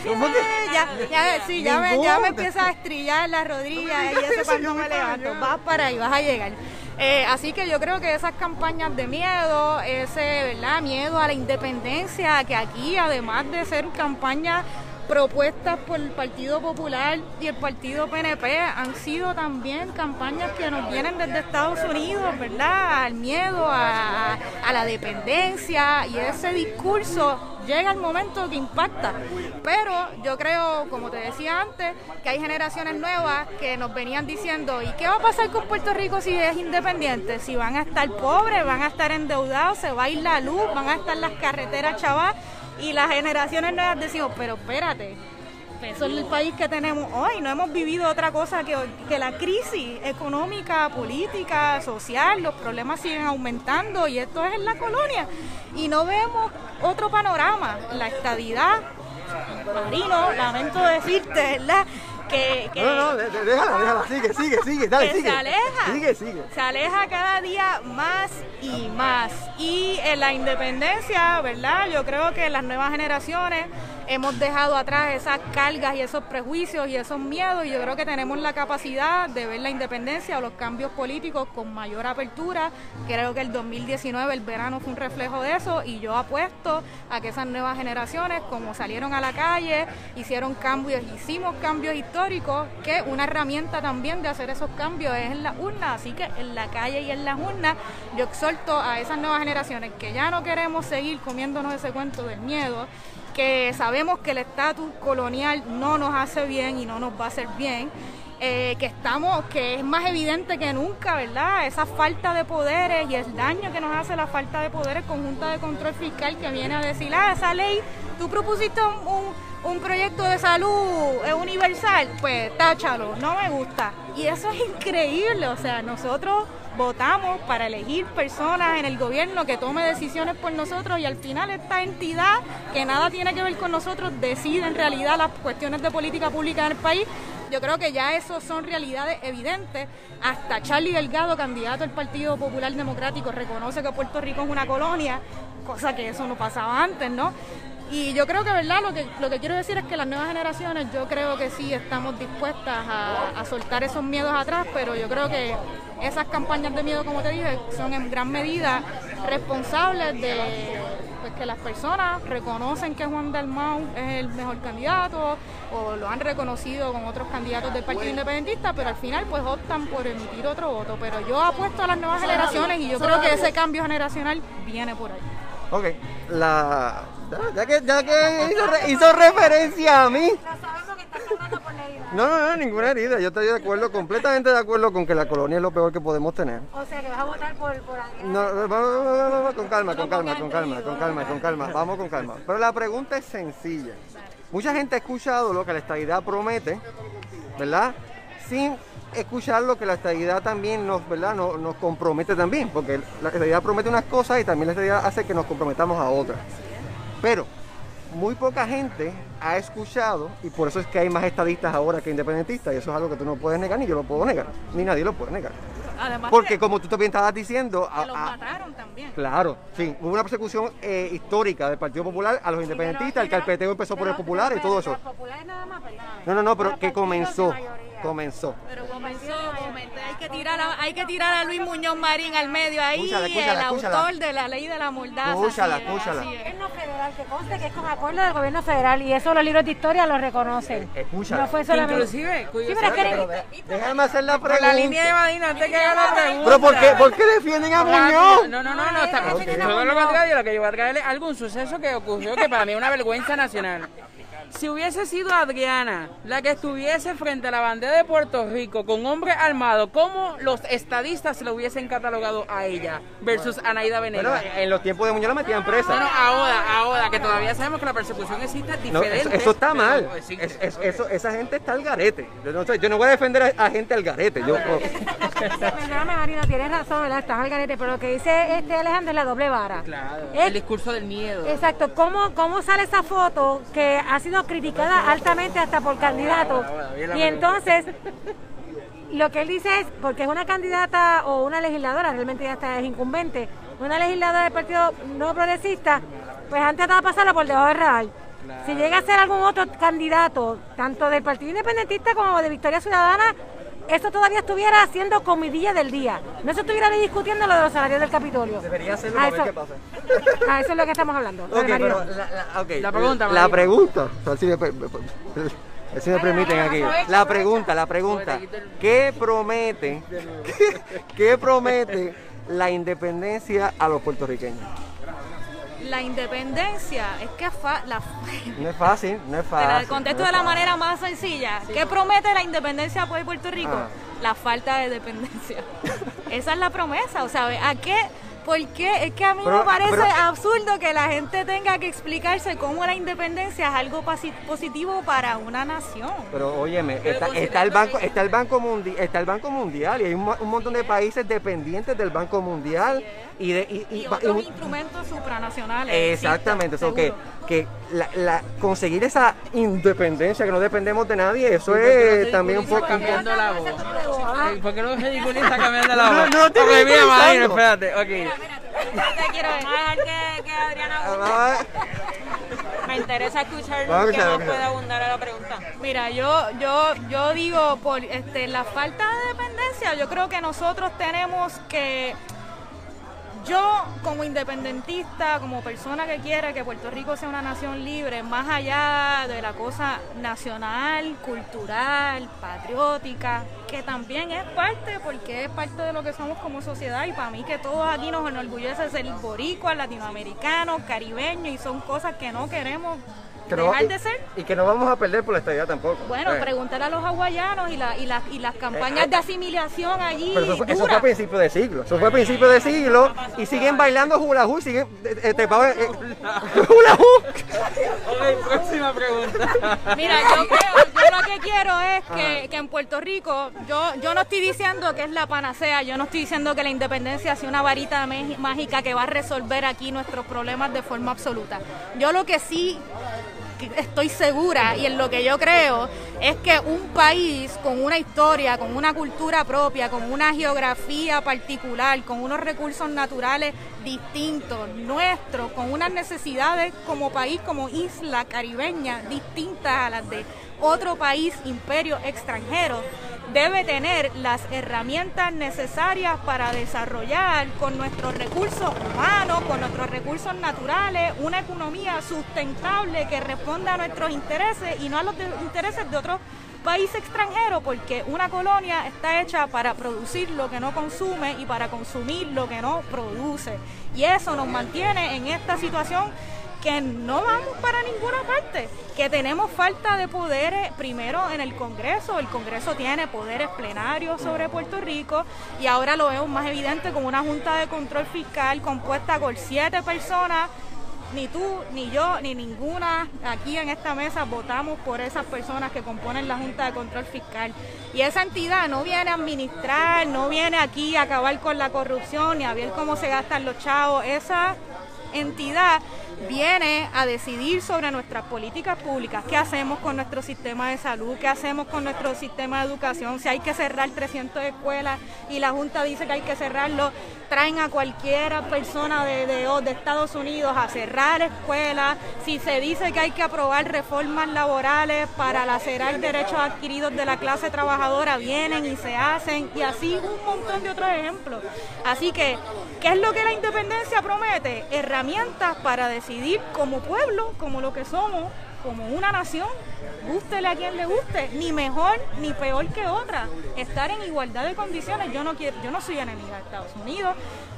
¿Cómo que? Ya, ya, sí, ya me, ya me empieza a estrillar las rodillas y eso cuando me levanto. Vas para ahí, vas a llegar. Eh, así que yo creo que esas campañas de miedo, ese ¿verdad? miedo a la independencia, que aquí además de ser campañas propuestas por el Partido Popular y el Partido PNP han sido también campañas que nos vienen desde Estados Unidos, ¿verdad? Al miedo, a, a la dependencia y ese discurso llega el momento que impacta. Pero yo creo, como te decía antes, que hay generaciones nuevas que nos venían diciendo, ¿y qué va a pasar con Puerto Rico si es independiente? Si van a estar pobres, van a estar endeudados, se va a ir la luz, van a estar las carreteras chavas. Y las generaciones nuevas decimos, pero espérate, eso es el país que tenemos hoy. No hemos vivido otra cosa que, que la crisis económica, política, social. Los problemas siguen aumentando y esto es en la colonia. Y no vemos otro panorama. La estadidad, Marino, lamento decirte, ¿verdad? Que, no, no, déjala, déjala, sigue, sigue, sigue, dale, sigue. Se aleja. Sigue, sigue. Se aleja cada día más y más. Y en la independencia, ¿verdad? Yo creo que las nuevas generaciones hemos dejado atrás esas cargas y esos prejuicios y esos miedos y yo creo que tenemos la capacidad de ver la independencia o los cambios políticos con mayor apertura. Creo que el 2019, el verano, fue un reflejo de eso y yo apuesto a que esas nuevas generaciones, como salieron a la calle, hicieron cambios, hicimos cambios históricos, que una herramienta también de hacer esos cambios es en la urna, así que en la calle y en las urnas yo exhorto a esas nuevas generaciones que ya no queremos seguir comiéndonos ese cuento del miedo, que sabemos que el estatus colonial no nos hace bien y no nos va a hacer bien. eh, que estamos, que es más evidente que nunca, ¿verdad? Esa falta de poderes y el daño que nos hace la falta de poderes conjunta de control fiscal que viene a decir, ah, esa ley, tú propusiste un, un- proyecto de salud universal, pues táchalo, no me gusta. Y eso es increíble, o sea, nosotros votamos para elegir personas en el gobierno que tome decisiones por nosotros y al final esta entidad que nada tiene que ver con nosotros decide en realidad las cuestiones de política pública en el país. Yo creo que ya eso son realidades evidentes. Hasta Charlie Delgado, candidato del Partido Popular Democrático, reconoce que Puerto Rico es una colonia, cosa que eso no pasaba antes, ¿no? Y yo creo que, ¿verdad? Lo que, lo que quiero decir es que las nuevas generaciones, yo creo que sí estamos dispuestas a, soltar esos miedos atrás, pero yo creo que esas campañas de miedo, como te dije, son en gran medida responsables de pues, que las personas reconocen que Juan Dalmau es el mejor candidato o lo han reconocido con otros candidatos del Partido Independentista, pero al final pues optan por emitir otro voto. Pero yo apuesto a las nuevas generaciones y yo creo que ese cambio generacional viene por ahí. Ok, la. Ya, que, ya que hizo, re- hizo referencia a mí. No sabemos que estás hablando por la herida. No, no, no, ninguna herida. Yo estoy de acuerdo, completamente de acuerdo con que la colonia es lo peor que podemos tener. O sea, que vas a votar por, por Adrián. No, con calma, con calma, con calma, con calma, con calma. Vamos con calma. Pero la pregunta es sencilla. Mucha gente ha escuchado lo que la estadidad promete, ¿verdad? Sin escuchar lo que la estadidad también nos, ¿verdad? Nos, nos compromete también, porque la estadidad promete unas cosas y también la estadidad hace que nos comprometamos a otras. Pero muy poca gente ha escuchado, y por eso es que hay más estadistas ahora que independentistas, y eso es algo que tú no puedes negar, ni yo lo puedo negar, ni nadie lo puede negar. Además Porque como tú también estabas diciendo, a- que los a- mataron también. Claro, sí, hubo una persecución eh, histórica del Partido Popular a los independentistas, el carpeteo empezó por el popular y todo eso. Los populares nada más, perdóname. No, no, no, pero Los que comenzó. Comenzó. Pero comenzó, comenzó. Hay que tirar a, hay que tirar a Luis Muñoz Marín al medio ahí, Escúchala, escúchala, el escúchala. autor de la ley de la mordaza. Escúchala, así escúchala. es. gobierno federal, que conste que es con acuerdo del gobierno federal y eso los libros de historia lo reconocen. Escúchala. No fue solamente. Inclusive, Sí, pero es que Pero de- déjame hacer la por pregunta. la línea de Madina, antes que haga la pregunta. Pero ¿por qué, ¿por qué defienden a Muñoz? No, no, no, no, está Ok. Todo lo contrario, lo que yo voy a traerle es algún suceso que ocurrió que para mí es una vergüenza nacional. Si hubiese sido Adriana la que estuviese frente a la bandera de Puerto Rico con hombre armado, ¿cómo los estadistas lo hubiesen catalogado a ella versus Anaida Bueno, Venegas? en los tiempos de Muñoz la metían No, no, presa. ahora, ahora, que todavía sabemos que la persecución existe No, diferente. eso, eso está pero mal. Es- eso, esa gente está al garete. Yo no, yo no voy a defender a, a gente al garete. Yo, Perdóname, Marina, tienes razón, ¿verdad? Estás al garete, pero lo que dice este Alejandro es la doble vara. Claro, Es- el discurso del miedo. Exacto, ¿Cómo, ¿cómo sale esa foto que ha sido criticada altamente hasta por candidatos? Y entonces, lo que él dice es, porque es una candidata o una legisladora, realmente ya está es incumbente, una legisladora del Partido No Progresista, pues antes estaba pasarla por debajo del radar. Si llega a ser algún otro candidato, tanto del Partido Independentista como de Victoria Ciudadana, eso todavía estuviera haciendo comidilla del día. No se estuviera ni discutiendo lo de los salarios del Capitolio. Debería hacerlo A para ver eso- qué pasa. a eso es lo que estamos hablando. pero la, la- ok, La pregunta, La pregunta, a si me, si permiten aquí. La pregunta, la pregunta. ¿Qué promete, qué, qué promete la independencia a los puertorriqueños? La independencia es que fa- la, No es fácil, no es te fácil. la contesto no de la fácil. manera más sencilla. ¿Qué promete la independencia por Puerto Rico? Ah. La falta de dependencia. Esa es la promesa. O sea, ¿a qué? ¿Por qué? Es que a mí Pero- me parece pero- absurdo que la gente tenga que explicarse cómo la independencia es algo positivo para una nación. Pero óyeme, está, está el banco, está el banco mundial, está el banco mundial y hay un, un montón de países dependientes del banco mundial y de y, y- Y y- otros y- instrumentos supranacionales. Exactamente, eso que, que la, la- conseguir esa independencia, que no dependemos de nadie, eso ¿Por qué es no también un poco... cambiando la voz? ¿Por qué no ridiculiza cambiando la No, voz? no estoy Ok, mira, espérate, ok. Te quiero ver. Vamos a dejar que, que Adriana Ah, Me interesa escuchar escuchar, más puede abundar a la pregunta. Mira, yo, yo, yo digo por este, la falta de dependencia, yo creo que nosotros tenemos que yo como independentista, como persona que quiere que Puerto Rico sea una nación libre, más allá de la cosa nacional, cultural, patriótica, que también es parte, porque es parte de lo que somos como sociedad y para mí que todos aquí nos enorgullece ser boricuas, latinoamericanos, caribeños y son cosas que no queremos Que no- dejar de ser. Y que no vamos a perder por la estadía tampoco. Bueno, Eh, pregúntale a los hawaianos y, la, y, las y las campañas Eh, eh, de asimilación allí. Pero eso, fue- eso fue a principios de siglo. Eso fue a principios de siglo y siguen bailando hula hoop, siguen eh, eh, eh, hula hoop. Ok, próxima pregunta. Mira, yo creo, yo lo que quiero es que, que en Puerto Rico, yo, yo no estoy diciendo que es la panacea, yo no estoy diciendo que la independencia sea una varita mágica que va a resolver aquí nuestros problemas de forma absoluta. Yo lo que sí estoy segura y en lo que yo creo es que un país con una historia, con una cultura propia, con una geografía particular, con unos recursos naturales distintos, nuestros, con unas necesidades como país, como isla caribeña, distintas a las de otro país, imperio extranjero, debe tener las herramientas necesarias para desarrollar con nuestros recursos humanos, con nuestros recursos naturales, una economía sustentable que responda a nuestros intereses y no a los intereses de otros países extranjeros, porque una colonia está hecha para producir lo que no consume y para consumir lo que no produce. Y eso nos mantiene en esta situación que no vamos para ninguna parte, que tenemos falta de poderes, primero en el Congreso, el Congreso tiene poderes plenarios sobre Puerto Rico y ahora lo vemos más evidente con una Junta de Control Fiscal compuesta por siete personas, ni tú, ni yo, ni ninguna aquí en esta mesa votamos por esas personas que componen la Junta de Control Fiscal. Y esa entidad no viene a administrar, no viene aquí a acabar con la corrupción, ni a ver cómo se gastan los chavos, esa entidad viene a decidir sobre nuestras políticas públicas, qué hacemos con nuestro sistema de salud, qué hacemos con nuestro sistema de educación, si hay que cerrar 300 escuelas y la Junta dice que hay que cerrarlo, traen a cualquiera persona de, de, de Estados Unidos a cerrar escuelas, si se dice que hay que aprobar reformas laborales para lacerar derechos adquiridos de la clase trabajadora, vienen y se hacen, y así un montón de otros ejemplos. Así que, ¿qué es lo que la independencia promete? Herramientas para decidir como pueblo, como lo que somos, como una nación, gústele a quien le guste, ni mejor ni peor que otra, estar en igualdad de condiciones. Yo no quiero, yo no soy enemiga de Estados Unidos.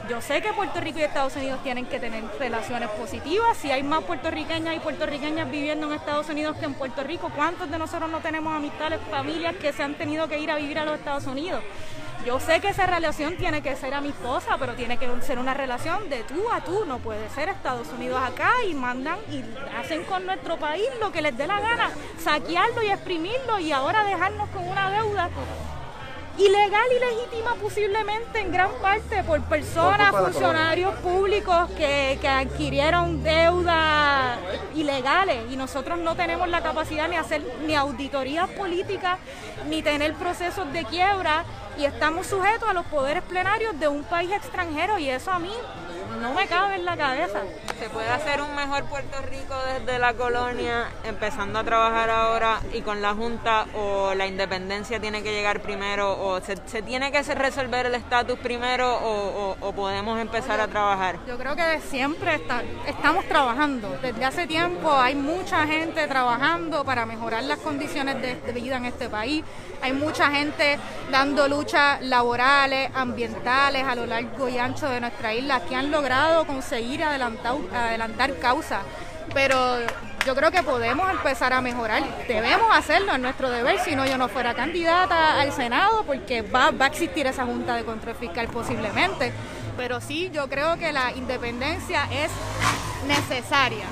Yo sé que Puerto Rico y Estados Unidos tienen que tener relaciones positivas. Si hay más puertorriqueñas y puertorriqueñas viviendo en Estados Unidos que en Puerto Rico, ¿cuántos de nosotros no tenemos amistades, familias que se han tenido que ir a vivir a los Estados Unidos? Yo sé que esa relación tiene que ser amistosa, pero tiene que ser una relación de tú a tú. No puede ser Estados Unidos acá y mandan y hacen con nuestro país lo que les dé la gana, saquearlo y exprimirlo y ahora dejarnos con una deuda ilegal y legítima posiblemente en gran parte por personas, Por funcionarios públicos que, que adquirieron deudas ilegales. Y nosotros no tenemos la capacidad ni hacer ni auditorías políticas ni tener procesos de quiebra. Y estamos sujetos a los poderes plenarios de un país extranjero. Y eso a mí no me cabe en la cabeza. ¿Se puede hacer un mejor Puerto Rico desde la colonia, empezando a trabajar ahora y con la Junta, o la independencia tiene que llegar primero, o se, se tiene que resolver el estatus primero, o, o- o podemos empezar a trabajar? Yo creo que siempre está- estamos trabajando. Desde hace tiempo hay mucha gente trabajando para mejorar las condiciones de, de vida en este país. Hay mucha gente dando luchas laborales, ambientales a lo largo y ancho de nuestra isla que han logrado conseguir adelantar, causas. Pero yo creo que podemos empezar a mejorar. Debemos hacerlo, es nuestro deber. Si no, yo no fuera candidata al Senado porque va, va a existir esa Junta de Control Fiscal posiblemente. Pero sí, yo creo que la independencia es necesaria.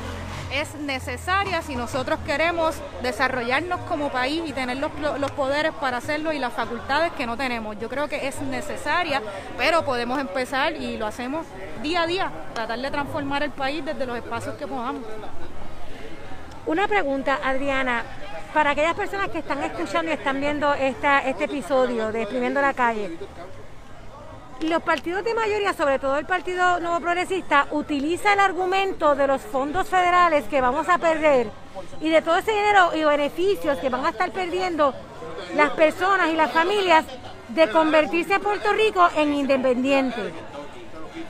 Es necesaria si nosotros queremos desarrollarnos como país y tener los, los poderes para hacerlo y las facultades que no tenemos. Yo creo que es necesaria, pero podemos empezar y lo hacemos día a día, tratar de transformar el país desde los espacios que podamos. Una pregunta, Adriana, para aquellas personas que están escuchando y están viendo esta, este episodio de Exprimiendo la Calle, los partidos de mayoría, sobre todo el Partido Nuevo Progresista, utiliza el argumento de los fondos federales que vamos a perder y de todo ese dinero y beneficios que van a estar perdiendo las personas y las familias de convertirse a Puerto Rico en independiente.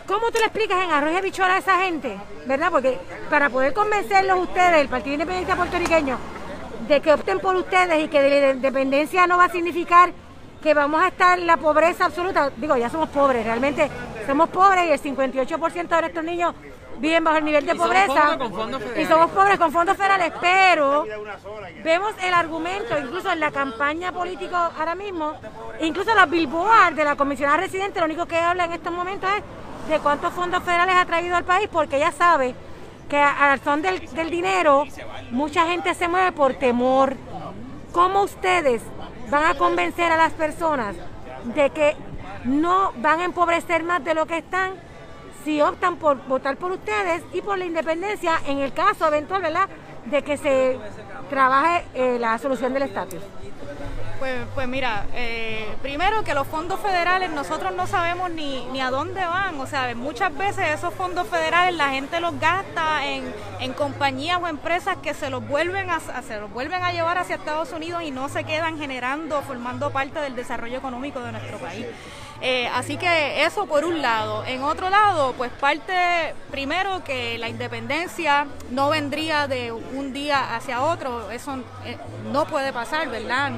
¿Cómo tú le explicas en arroz y habichuela a esa gente? ¿Verdad? Porque para poder convencerlos ustedes, el Partido Independiente Puertorriqueño, de que opten por ustedes y que la independencia no va a significar que vamos a estar en la pobreza absoluta. Digo, ya somos pobres, realmente somos pobres y el 58% de nuestros niños viven bajo el nivel de pobreza. y somos pobres con fondos federales, pero vemos el argumento, incluso en la campaña política ahora mismo, incluso los billboards de la comisionada residente, lo único que habla en estos momentos es de cuántos fondos federales ha traído al país, porque ella sabe que al son del, del dinero, mucha gente se mueve por temor. ¿Cómo ustedes van a convencer a las personas de que no van a empobrecer más de lo que están si optan por votar por ustedes y por la independencia en el caso eventual, ¿verdad?, de que se trabaje eh, la solución del estatus. Pues, pues mira, eh, primero que los fondos federales nosotros no sabemos ni, ni a dónde van, o sea, muchas veces esos fondos federales la gente los gasta en, en compañías o empresas que se los vuelven a, se los vuelven a llevar hacia Estados Unidos y no se quedan generando, formando parte del desarrollo económico de nuestro país. Eh, así que eso por un lado. En otro lado, pues parte primero que la independencia no vendría de un día hacia otro, eso eh, no puede pasar, ¿verdad?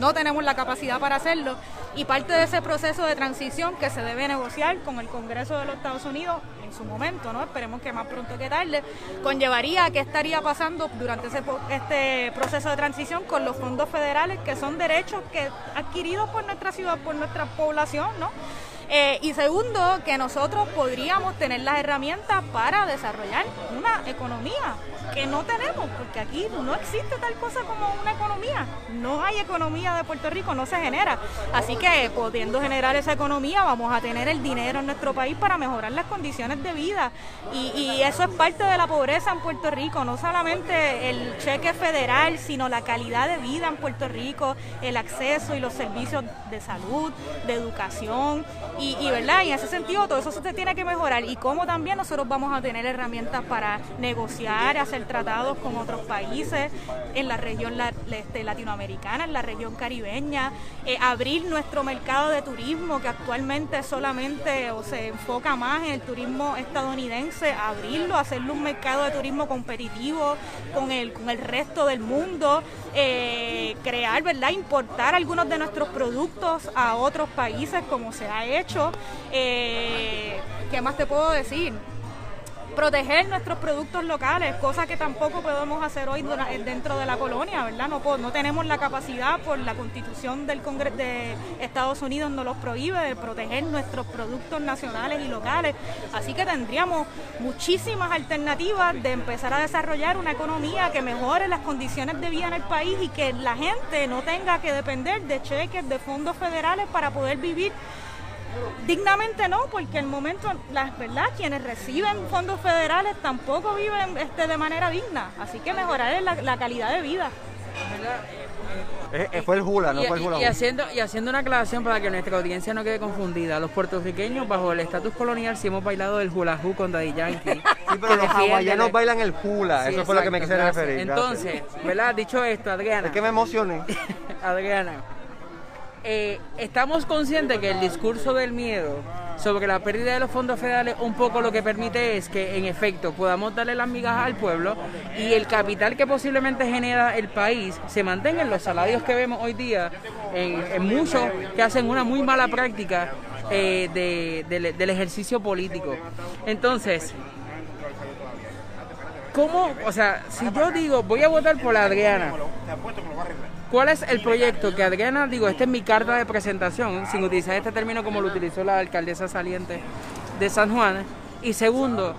No tenemos la capacidad para hacerlo y parte de ese proceso de transición que se debe negociar con el Congreso de los Estados Unidos en su momento, ¿no? Esperemos que más pronto que tarde, conllevaría qué estaría pasando durante ese, este proceso de transición con los fondos federales, que son derechos que adquiridos por nuestra ciudad, por nuestra población, ¿no? Eh, y segundo, que nosotros podríamos tener las herramientas para desarrollar una economía que no tenemos, porque aquí no existe tal cosa como una economía. No hay economía de Puerto Rico, no se genera. Así que pudiendo generar esa economía, vamos a tener el dinero en nuestro país para mejorar las condiciones de vida. Y, eso es parte de la pobreza en Puerto Rico, no solamente el cheque federal, sino la calidad de vida en Puerto Rico, el acceso y los servicios de salud, de educación. Y, y verdad, y en ese sentido todo eso se tiene que mejorar. Y cómo también nosotros vamos a tener herramientas para negociar, hacer tratados con otros países en la región este, latinoamericana, en la región caribeña, eh, abrir nuestro mercado de turismo que actualmente solamente o se enfoca más en el turismo estadounidense, abrirlo, hacerlo un mercado de turismo competitivo con el, con el resto del mundo, eh, crear, ¿verdad? Importar algunos de nuestros productos a otros países como se ha hecho. Eh, ¿Qué más te puedo decir? Proteger nuestros productos locales, cosa que tampoco podemos hacer hoy dentro de la colonia, ¿verdad? No, no tenemos la capacidad por la constitución del Congreso de Estados Unidos nos los prohíbe de proteger nuestros productos nacionales y locales. Así que tendríamos muchísimas alternativas de empezar a desarrollar una economía que mejore las condiciones de vida en el país y que la gente no tenga que depender de cheques, de fondos federales para poder vivir Dignamente no, porque en el momento, las verdad, quienes reciben fondos federales tampoco viven este, de manera digna, así que mejorar la, la calidad de vida. Eh, eh, fue el hula, no fue el hula. Y haciendo, y haciendo una aclaración para que nuestra audiencia no quede confundida. Los puertorriqueños, bajo el estatus colonial, sí hemos bailado el hula hoop con Daddy Yankee. Sí, pero los hawaianos bailan el hula. Eso fue lo que me quise referir. Entonces, ¿verdad? Dicho esto, Adriana. Es que me emocioné. Adriana eh, estamos conscientes que el discurso del miedo sobre la pérdida de los fondos federales un poco lo que permite es que en efecto podamos darle las migajas al pueblo y el capital que posiblemente genera el país se mantenga en los salarios que vemos hoy día en, muchos que hacen una muy mala práctica eh, del ejercicio político. Entonces, ¿cómo? O sea, si yo digo voy a votar por la Adriana, ¿Cuál es el proyecto que Adriana, digo, esta es mi carta de presentación, sin utilizar este término como lo utilizó la alcaldesa saliente de San Juan? Y segundo,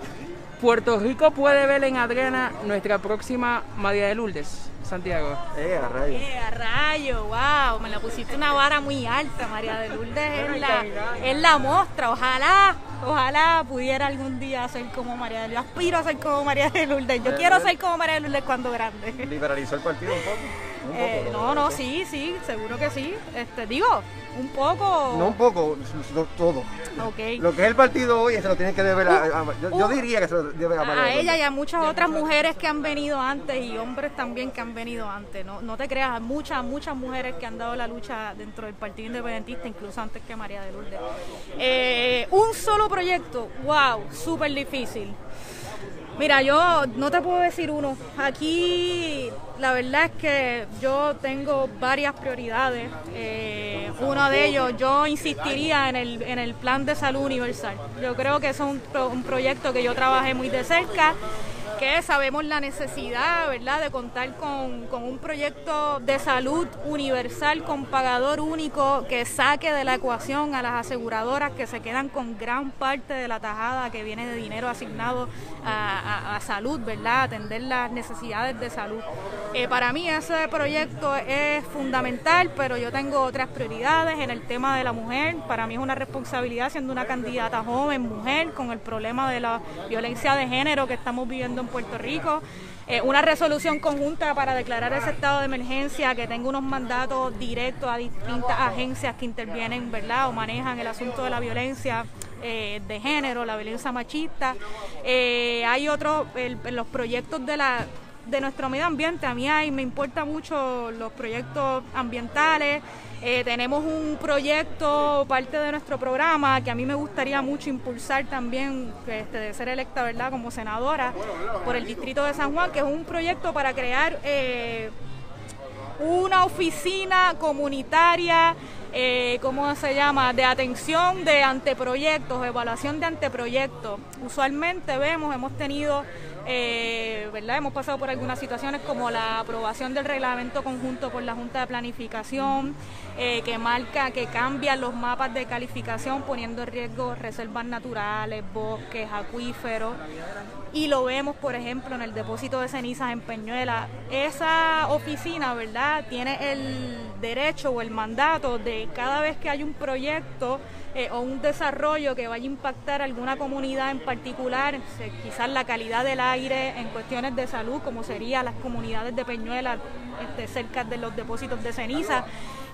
Puerto Rico puede ver en Adriana nuestra próxima María de Lourdes, Santiago. Eh, a rayo. Eh, a rayo, wow, me la pusiste una vara muy alta, María de Lourdes es la, es la mostra, ojalá, ojalá pudiera algún día ser como María de Lourdes, aspiro a ser como María de Lourdes, yo quiero ser como María de Lourdes cuando grande. Liberalizó el partido un poco. Eh, no, no, sí, sí, seguro que sí. Este, digo, un poco. No un poco, no, todo. Ok. Lo que es el partido hoy se lo tiene que deber a, a- yo, yo Uh, diría que se lo debe a, María a ella y a muchas otras mujeres que han venido antes y hombres también que han venido antes. No, no te creas, muchas, muchas mujeres que han dado la lucha dentro del Partido Independentista, incluso antes que María de Lourdes. Eh, un solo proyecto, wow, súper difícil. Mira, yo no te puedo decir uno. Aquí la verdad es que yo tengo varias prioridades. Eh, uno de ellos, yo insistiría en el, en el plan de salud universal. Yo creo que es un, un proyecto que yo trabajé muy de cerca que sabemos la necesidad, ¿verdad?, de contar con, con un proyecto de salud universal con pagador único que saque de la ecuación a las aseguradoras que se quedan con gran parte de la tajada que viene de dinero asignado a, a- a salud, ¿verdad?, atender las necesidades de salud. Eh, para mí ese proyecto es fundamental, pero yo tengo otras prioridades en el tema de la mujer. Para mí es una responsabilidad siendo una candidata joven, mujer, con el problema de la violencia de género que estamos viviendo en Puerto Rico. Eh, una resolución conjunta para declarar ese estado de emergencia que tenga unos mandatos directos a distintas agencias que intervienen, ¿verdad? O manejan el asunto de la violencia eh, de género, la violencia machista. Hay otros, los proyectos de la de nuestro medio ambiente. A mí me importa mucho los proyectos ambientales. Eh, tenemos un proyecto, parte de nuestro programa, que a mí me gustaría mucho impulsar también, este, de ser electa, ¿verdad?, como senadora por el Distrito de San Juan, que es un proyecto para crear eh, una oficina comunitaria, eh, ¿cómo se llama?, de atención de anteproyectos, evaluación de anteproyectos. Usualmente vemos, hemos tenido, eh, ¿verdad?, hemos pasado por algunas situaciones como la aprobación del reglamento conjunto por la Junta de Planificación, eh, que marca, que cambia los mapas de calificación poniendo en riesgo reservas naturales, bosques, acuíferos y lo vemos, por ejemplo, en el depósito de cenizas en Peñuela. Esa oficina, ¿verdad?, tiene el derecho o el mandato de cada vez que hay un proyecto eh, o un desarrollo que vaya a impactar alguna comunidad en particular, se- quizás la calidad del aire en cuestiones de salud, como serían las comunidades de Peñuela este, cerca de los depósitos de ceniza,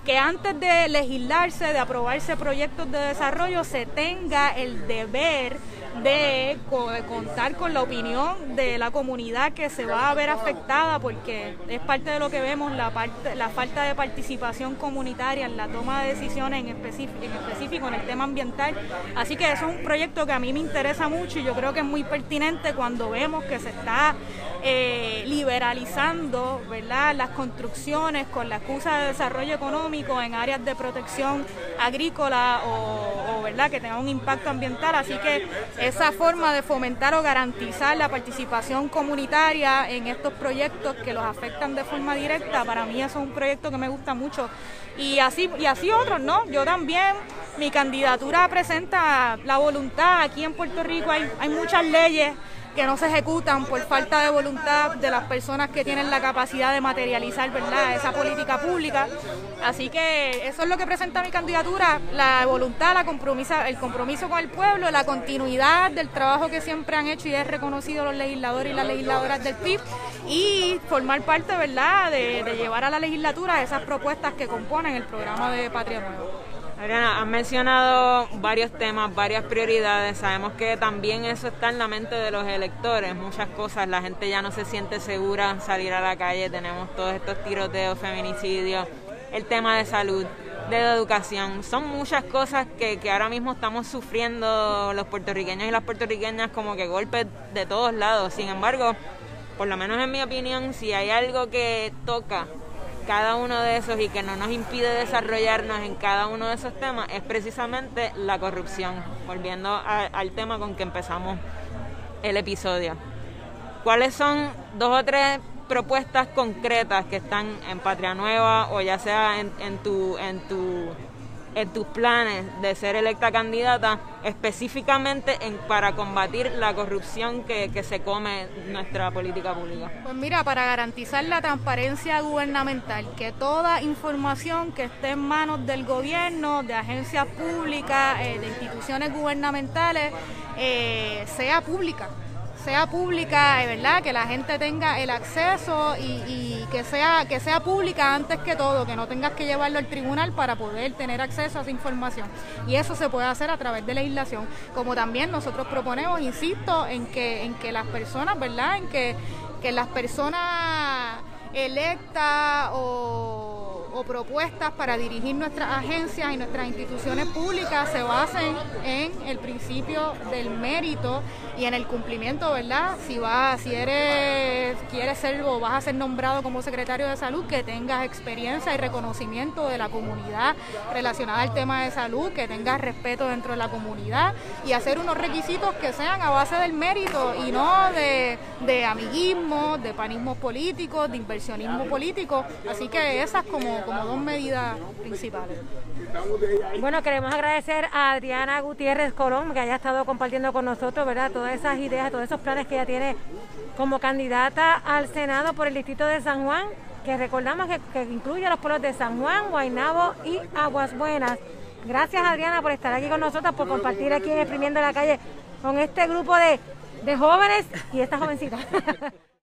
que antes de legislarse, de aprobarse proyectos de desarrollo, se tenga el deber de co- de contar con la opinión de la comunidad que se va a ver afectada porque es parte de lo que vemos la parte la falta de participación comunitaria en la toma de decisiones en en específico en el tema ambiental. Así que eso es un proyecto que a mí me interesa mucho y yo creo que es muy pertinente cuando vemos que se está eh, liberalizando verdad las construcciones con la excusa de desarrollo económico en áreas de protección agrícola o, verdad que tenga un impacto ambiental. Así que esa forma de fomentar o garantizar la participación comunitaria en estos proyectos que los afectan de forma directa para mí eso es un proyecto que me gusta mucho. Y así y así otros no yo también mi candidatura presenta la voluntad. Aquí en Puerto Rico hay, hay muchas leyes que no se ejecutan por falta de voluntad de las personas que tienen la capacidad de materializar verdad esa política pública. Así que eso es lo que presenta mi candidatura la voluntad la compromiso el compromiso con el pueblo la continuidad del trabajo que siempre han hecho y es reconocido los legisladores y las legisladoras del PIB y formar parte verdad de, de llevar a la legislatura esas propuestas que componen el programa de Patria Nueva Adriana, has mencionado varios temas, varias prioridades. Sabemos que también eso está en la mente de los electores. Muchas cosas, la gente ya no se siente segura salir a la calle. Tenemos todos estos tiroteos, feminicidios, el tema de salud, de educación. Son muchas cosas que, que ahora mismo estamos sufriendo los puertorriqueños y las puertorriqueñas como que golpes de todos lados. Sin embargo, por lo menos en mi opinión, si hay algo que toca cada uno de esos y que no nos impide desarrollarnos en cada uno de esos temas es precisamente la corrupción, volviendo a- al tema con que empezamos el episodio. ¿Cuáles son dos o tres propuestas concretas que están en Patria Nueva o ya sea en, en tu en tu en tus planes de ser electa candidata específicamente en, para combatir la corrupción que, que se come nuestra política pública? Pues mira, para garantizar la transparencia gubernamental, que toda información que esté en manos del gobierno, de agencias públicas, eh, de instituciones gubernamentales, eh, sea pública sea pública, eh, ¿verdad? Que la gente tenga el acceso y, que sea que sea pública antes que todo, que no tengas que llevarlo al tribunal para poder tener acceso a esa información. Y eso se puede hacer a través de legislación, como también nosotros proponemos, insisto, en que en que las personas, ¿verdad? En que que las personas electas o propuestas para dirigir nuestras agencias y nuestras instituciones públicas se basen en el principio del mérito y en el cumplimiento, ¿verdad? Si vas, si eres, quieres ser o vas a ser nombrado como secretario de salud, que tengas experiencia y reconocimiento de la comunidad relacionada al tema de salud, que tengas respeto dentro de la comunidad y hacer unos requisitos que sean a base del mérito y no de, de amiguismo, de panismo político, de inversionismo político. Así que esas como como dos medidas principales. Bueno, queremos agradecer a Adriana Gutiérrez Colón que haya estado compartiendo con nosotros, ¿verdad? Esas ideas, todos esos planes que ella tiene como candidata al Senado por el Distrito de San Juan, que recordamos que, que incluye los pueblos de San Juan, Guaynabo y Aguas Buenas. Gracias Adriana por estar aquí con nosotros, por compartir aquí en Exprimiendo la Calle con este grupo de, de jóvenes y esta jovencita.